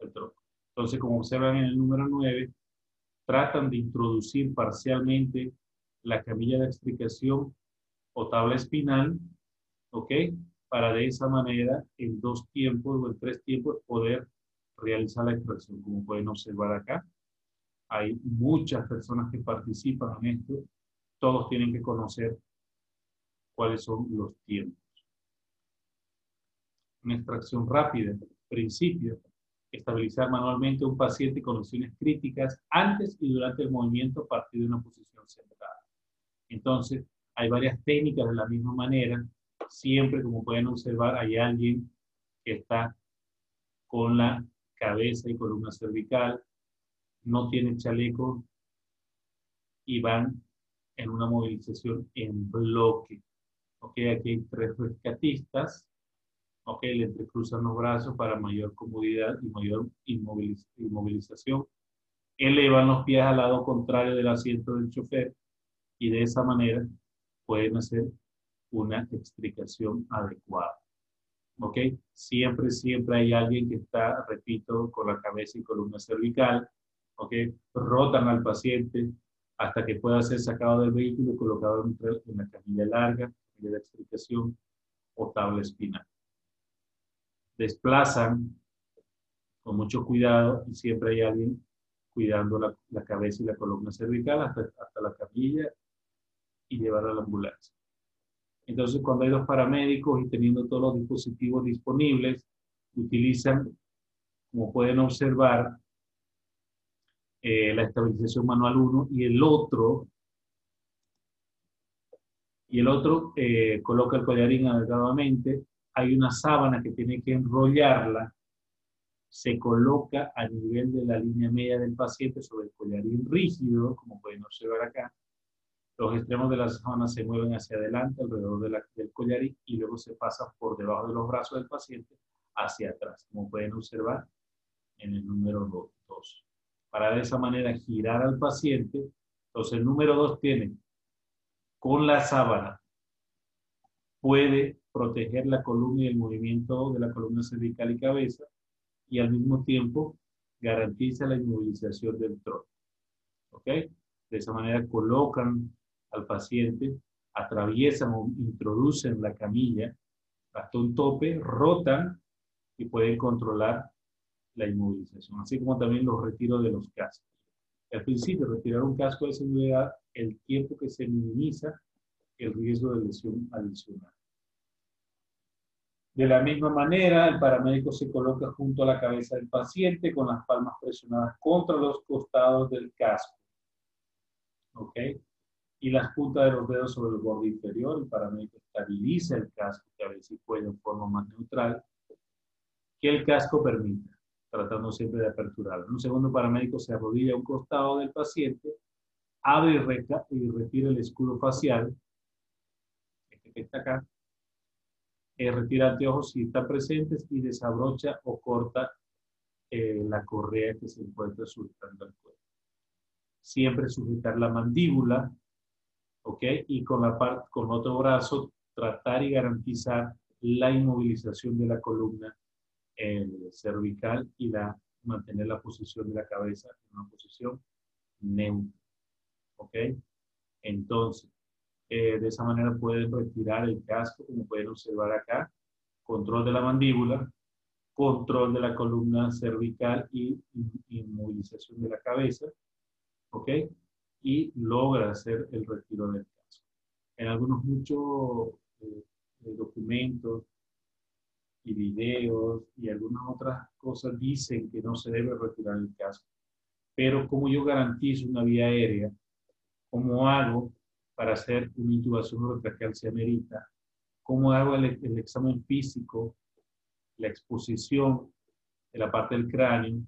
el tronco. Entonces, como observan en el número 9, tratan de introducir parcialmente la camilla de explicación o tabla espinal, ¿ok? Para de esa manera, en dos tiempos o en tres tiempos, poder realizar la extracción. Como pueden observar acá, hay muchas personas que participan en esto. Todos tienen que conocer cuáles son los tiempos. Una extracción rápida. Principio, estabilizar manualmente un paciente con lesiones críticas antes y durante el movimiento a partir de una posición centrada. Entonces, hay varias técnicas de la misma manera. Siempre, como pueden observar, hay alguien que está con la cabeza y columna cervical, no tiene chaleco y van en una movilización en bloque. Ok, aquí hay tres rescatistas. Ok, le entrecruzan los brazos para mayor comodidad y mayor inmoviliz- inmovilización. Elevan los pies al lado contrario del asiento del chofer y de esa manera pueden hacer una explicación adecuada. ¿Ok? Siempre, siempre hay alguien que está, repito, con la cabeza y columna cervical. ¿Ok? Rotan al paciente hasta que pueda ser sacado del vehículo y colocado en la camilla larga, camilla de explicación o tabla espinal. Desplazan con mucho cuidado y siempre hay alguien cuidando la, la cabeza y la columna cervical hasta, hasta la camilla y llevar a la ambulancia. Entonces, cuando hay dos paramédicos y teniendo todos los dispositivos disponibles, utilizan, como pueden observar, eh, la estabilización manual 1 y el otro, y el otro eh, coloca el collarín adecuadamente. Hay una sábana que tiene que enrollarla, se coloca a nivel de la línea media del paciente sobre el collarín rígido, como pueden observar acá. Los extremos de la sábana se mueven hacia adelante alrededor de la- del collarín y luego se pasan por debajo de los brazos del paciente hacia atrás, como pueden observar en el número 2. Para de esa manera girar al paciente. Entonces el número 2 tiene con la sábana puede proteger la columna y el movimiento de la columna cervical y cabeza y al mismo tiempo garantiza la inmovilización del tronco. ¿Ok? De esa manera colocan al paciente, atraviesan o introducen la camilla hasta un tope, rotan y pueden controlar la inmovilización, así como también los retiros de los cascos. Al principio, retirar un casco de seguridad, el tiempo que se minimiza el riesgo de lesión adicional. De la misma manera, el paramédico se coloca junto a la cabeza del paciente con las palmas presionadas contra los costados del casco. ¿ok? Y las puntas de los dedos sobre el borde inferior, el paramédico estabiliza el casco, cabeza y cuello en forma más neutral que el casco permita, tratando siempre de aperturarlo. Un segundo paramédico se arrodilla a un costado del paciente, abre y, y retira el escudo facial, este que está acá, eh, retira anteojos si están presentes y desabrocha o corta eh, la correa que se encuentra sujetando el cuello. Siempre sujetar la mandíbula, ¿ok? Y con, la par- con otro brazo tratar y garantizar la inmovilización de la columna eh, cervical y la, mantener la posición de la cabeza en una posición neutra, ¿ok? Entonces, eh, de esa manera pueden retirar el casco, como pueden observar acá, control de la mandíbula, control de la columna cervical y in- inmovilización de la cabeza, ¿ok? Y logra hacer el retiro del casco. En algunos muchos eh, documentos y videos y algunas otras cosas dicen que no se debe retirar el casco. Pero como yo garantizo una vía aérea, ¿cómo hago para hacer una intubación orotraqueal si amerita? ¿Cómo hago el, el examen físico, la exposición de la parte del cráneo?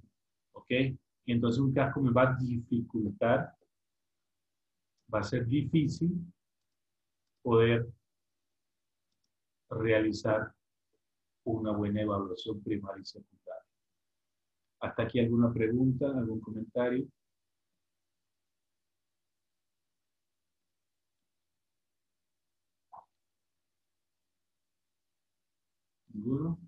¿Ok? Y entonces un casco me va a dificultar, va a ser difícil poder realizar una buena evaluación primaria y secundaria. ¿Hasta aquí alguna pregunta, algún comentario? ¿Ninguno?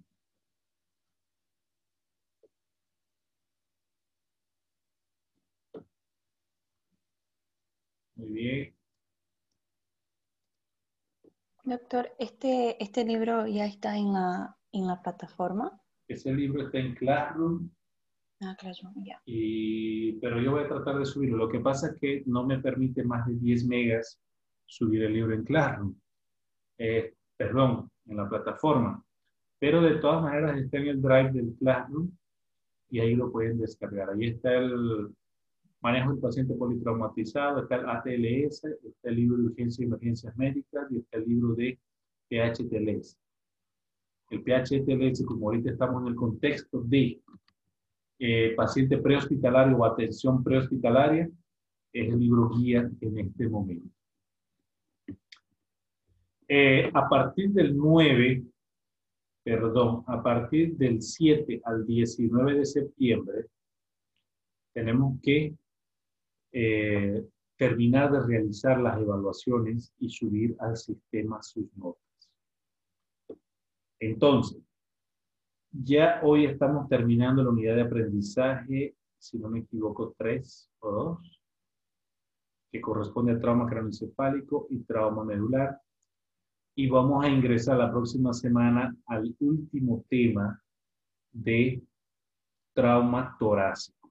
Muy bien. Doctor, este, este libro ya está en la, en la plataforma. Ese libro está en Classroom, Ah, claro, ya. y, pero yo voy a tratar de subirlo. Lo que pasa es que no me permite más de 10 megas subir el libro en Classroom. Eh, perdón, en la plataforma. Pero de todas maneras está en el drive del Classroom y ahí lo pueden descargar. Ahí está el manejo del paciente politraumatizado, está el ATLS, está el libro de urgencias y emergencias médicas y está el libro de PHTLS. El PHTLS, como ahorita estamos en el contexto de eh, paciente prehospitalario o atención prehospitalaria, es el libro guía en este momento. Eh, a partir del 9, perdón, a partir del 7 al 19 de septiembre, tenemos que eh, terminar de realizar las evaluaciones y subir al sistema sus notas. Entonces, ya hoy estamos terminando la unidad de aprendizaje, si no me equivoco, 3 o 2, que corresponde al trauma craneoencefálico y trauma medular. Y vamos a ingresar la próxima semana al último tema de trauma torácico.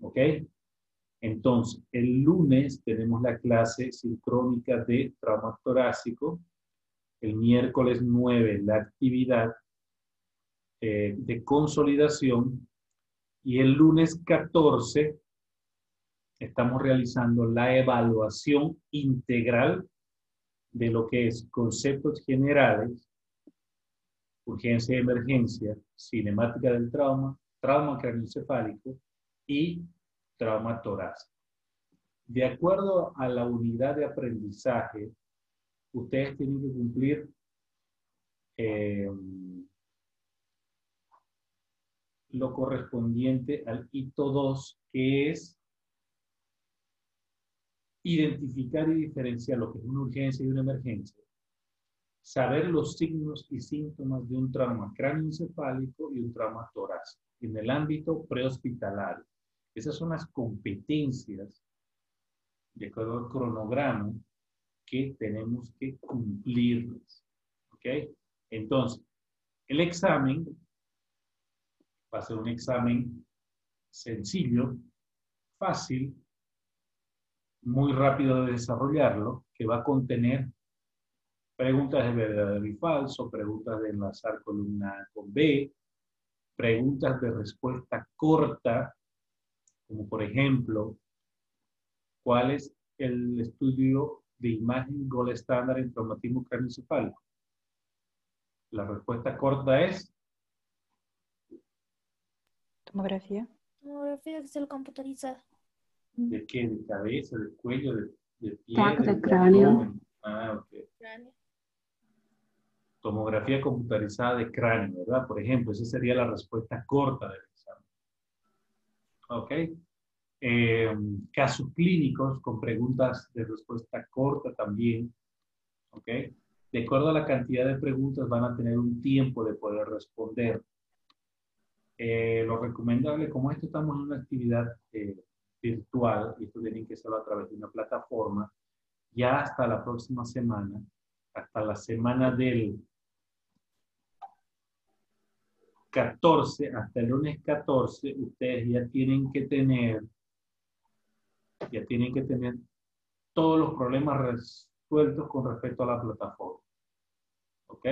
¿Ok? Entonces, el lunes tenemos la clase sincrónica de trauma torácico. El miércoles 9, la actividad eh, de consolidación. Y el lunes 14 estamos realizando la evaluación integral de lo que es conceptos generales, urgencia y emergencia, cinemática del trauma, trauma craneoencefálico y trauma torácico. De acuerdo a la unidad de aprendizaje, ustedes tienen que cumplir eh, lo correspondiente al hito 2, que es identificar y diferenciar lo que es una urgencia y una emergencia, saber los signos y síntomas de un trauma cráneoencefálico y un trauma torácico en el ámbito prehospitalario. Esas son las competencias de acuerdo al cronograma que tenemos que cumplirlas. ¿Ok? Entonces, el examen va a ser un examen sencillo, fácil, muy rápido de desarrollarlo, que va a contener preguntas de verdadero y falso, preguntas de enlazar columna A con B, preguntas de respuesta corta, como por ejemplo, ¿cuál es el estudio de imagen Gold estándar en traumatismo craneoencefálico? La respuesta corta es Tomografía. Tomografía axial computarizada. ¿De qué? ¿De cabeza, de cuello, de, de pie? Placa de de cráneo. abdomen? Ah, ok. Tomografía computarizada de cráneo, ¿verdad? Por ejemplo, esa sería la respuesta corta del examen. ¿Ok? Eh, casos clínicos con preguntas de respuesta corta también. ¿Ok? De acuerdo a la cantidad de preguntas van a tener un tiempo de poder responder. Eh, lo recomendable, como esto estamos en una actividad eh, virtual, y esto tienen que hacerlo a través de una plataforma, ya hasta la próxima semana, hasta la semana del 14, hasta el lunes 14, ustedes ya tienen que tener, ya tienen que tener todos los problemas resueltos con respecto a la plataforma. ¿Ok?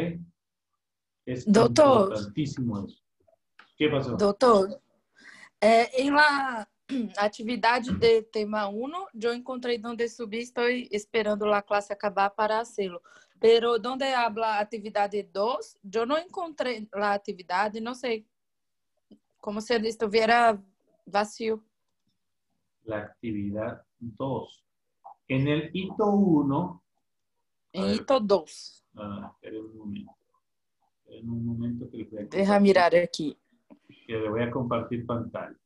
Es Doutor. importantísimo eso. ¿Qué pasó? Doutor, é, em la atividade de tema 1, eu encontrei onde subir, estou esperando a classe acabar para hacerlo. Pero donde habla atividade 2, eu não encontrei a atividade, não sei, como se estuviera vacío. La actividad 2. En el hito 1, Em hito 2. ah, esperen un momento. Esperen un momento que les voy a Deixa mirar aqui. que le voy a compartir pantalla.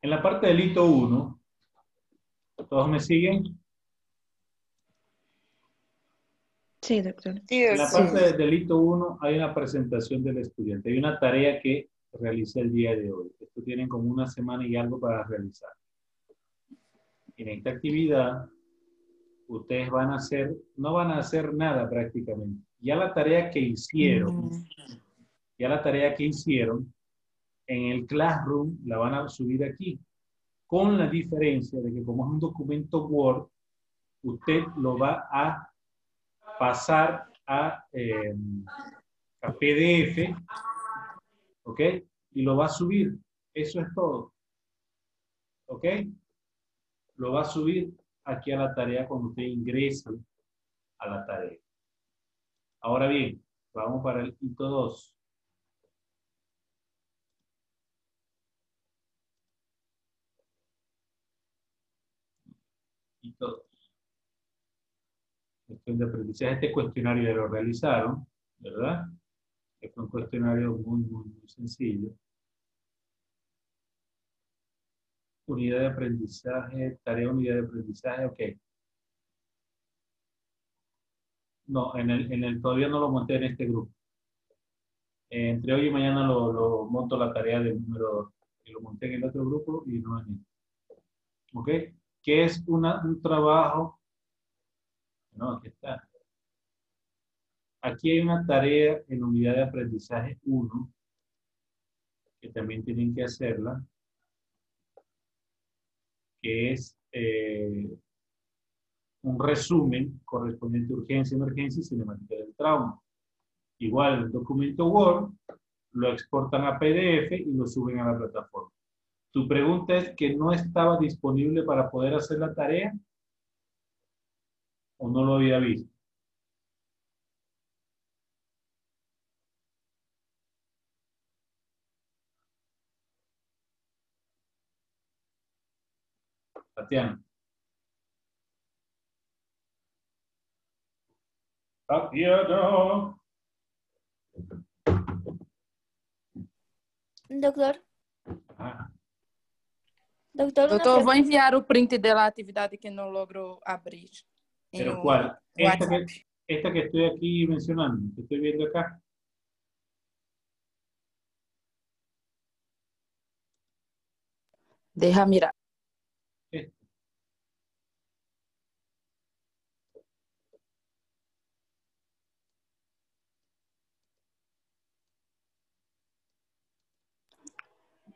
En la parte del hito 1, ¿todos me siguen? Sí, doctor. En la parte del hito 1 hay una presentación del estudiante, hay una tarea que realicé el día de hoy. Esto tienen como una semana y algo para realizar. En esta actividad, ustedes van a hacer, no van a hacer nada prácticamente. Ya la tarea que hicieron, ya la tarea que hicieron, en el Classroom la van a subir aquí, con la diferencia de que como es un documento Word, usted lo va a pasar a, eh, a PDF, ¿ok? Y lo va a subir. Eso es todo. ¿Ok? Lo va a subir aquí a la tarea cuando usted ingrese a la tarea. Ahora bien, vamos para el hito 2. Hito 2. Cuestión de aprendizaje. Este cuestionario ya lo realizaron, ¿verdad? Es un cuestionario muy, muy, muy sencillo. Unidad de aprendizaje, tarea unidad de aprendizaje, ok. No, en el, en el, todavía no lo monté en este grupo. Eh, entre hoy y mañana lo, lo monto la tarea del número 2. Y lo monté en el otro grupo y no en este. ¿Ok? Que es un trabajo. No, aquí está. Aquí hay una tarea en unidad de aprendizaje 1 que también tienen que hacerla, que es eh, un resumen correspondiente a urgencia, emergencia y cinemática del trauma. Igual el documento Word lo exportan a PDF y lo suben a la plataforma. Tu pregunta es que no estaba disponible para poder hacer la tarea o no lo había visto. Tatiana. Tatiana. Doctor, Ah, doctor, una Doutor, vou enviar o print da atividade que não logro abrir. ¿Pero cuál? Esta que, esta que estoy aquí mencionando, que estoy viendo acá. Deja mirar.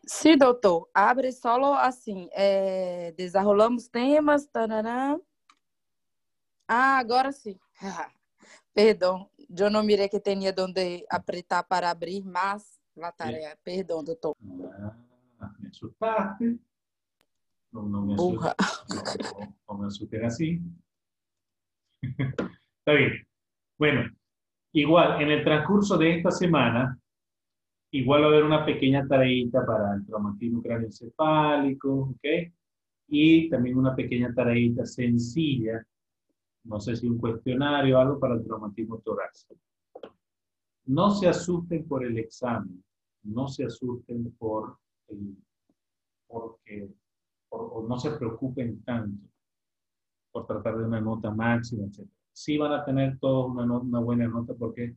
Sim, doutor. Abre solo assim. é, desarrolamos temas. Tarará. Ah, agora sim. Perdão. Eu não mirei que tinha onde apertar para abrir, mas La tarea, perdón, doctor. Ah, me asustaste. No, no me. Burra. No, me asustes así. Está bien. Bueno, igual, en el transcurso de esta semana, igual va a haber una pequeña tareita para el traumatismo craneoencefálico, ¿ok? Y también una pequeña tareita sencilla, no sé si un cuestionario o algo para el traumatismo torácico. No se asusten por el examen, no se asusten por el, porque, por- o no se preocupen tanto por tratar de una nota máxima, etc. Sí van a tener todos una, una buena nota porque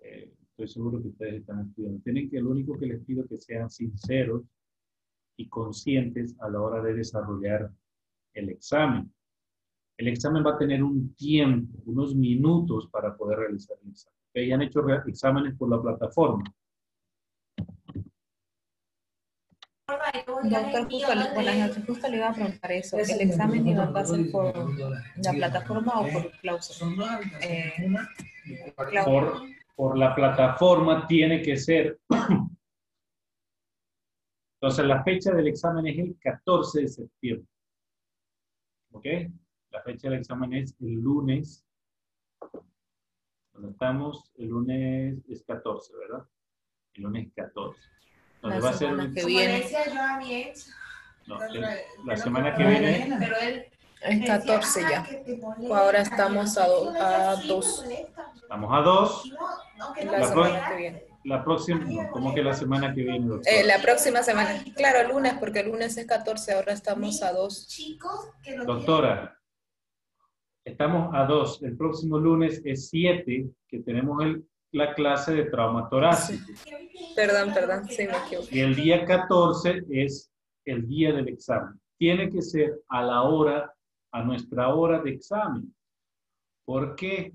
eh, estoy seguro que ustedes están estudiando. Tienen que, lo único que les pido es que sean sinceros y conscientes a la hora de desarrollar el examen. El examen va a tener un tiempo, unos minutos para poder realizar el examen. ¿Ok? Ya han hecho exámenes por la plataforma. Doctor, justo, buenas noches. Justo le iba a preguntar eso. ¿El examen iba a ser por la plataforma o por clausura? Eh, clau- Por, por la plataforma tiene que ser. Entonces, la fecha del examen es el 14 de septiembre. ¿Ok? La fecha del examen es el lunes. ¿Dónde estamos? El lunes es 14, ¿verdad? El lunes 14. La Entonces va a ser que viene. decía yo a mi ex, no, el- la no semana que viene. pero él Es decía, 14 ya. "Ah, que te molesta, Pues ahora estamos a, do- a "Sí, me 2. molesta". Estamos a dos. Y no, no, que no La me semana que viene. La próxima, no, ¿cómo que la semana que viene? Eh, la próxima semana. Claro, el lunes, porque el lunes es 14, ahora estamos a 2. Chicos que lo Doctora, estamos a dos. El próximo lunes es 7, que tenemos el- la clase de trauma torácico. Perdón, perdón, sí me equivoqué. Y el día 14 es el día del examen. Tiene que ser a la hora, a nuestra hora de examen. ¿Por qué?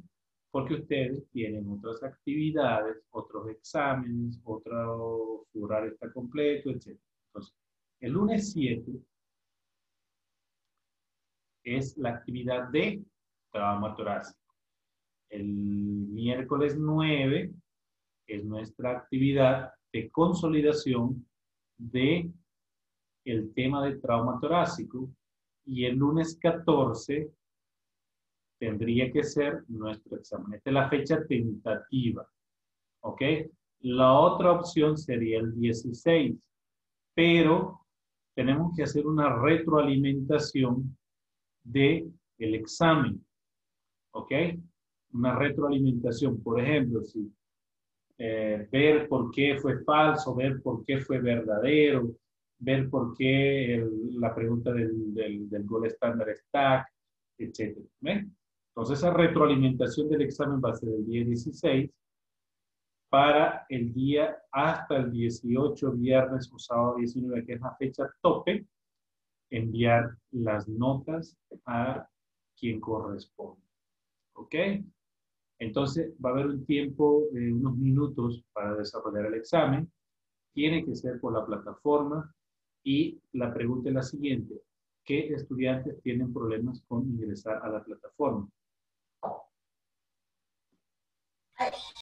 Porque ustedes tienen otras actividades, otros exámenes, otro su horario está completo, etc. Entonces, el lunes 7 es la actividad de trauma torácico. El miércoles 9 es nuestra actividad de consolidación de el tema de trauma torácico y el lunes 14 tendría que ser nuestro examen. Esta es la fecha tentativa. ¿Ok? La otra opción sería el 16, pero tenemos que hacer una retroalimentación de el examen. ¿Ok? Una retroalimentación. Por ejemplo, eh, ver por qué fue falso, ver por qué fue verdadero, ver por qué el- la pregunta del, del, del gol estándar stack, etc. ¿Ven? Entonces, esa retroalimentación del examen va a ser el día 16 para el día hasta el 18, viernes o sábado 19, que es la fecha tope, enviar las notas a quien corresponde. ¿Ok? Entonces, va a haber un tiempo, eh, unos minutos para desarrollar el examen. Tiene que ser por la plataforma. Y la pregunta es la siguiente. ¿Qué estudiantes tienen problemas con ingresar a la plataforma?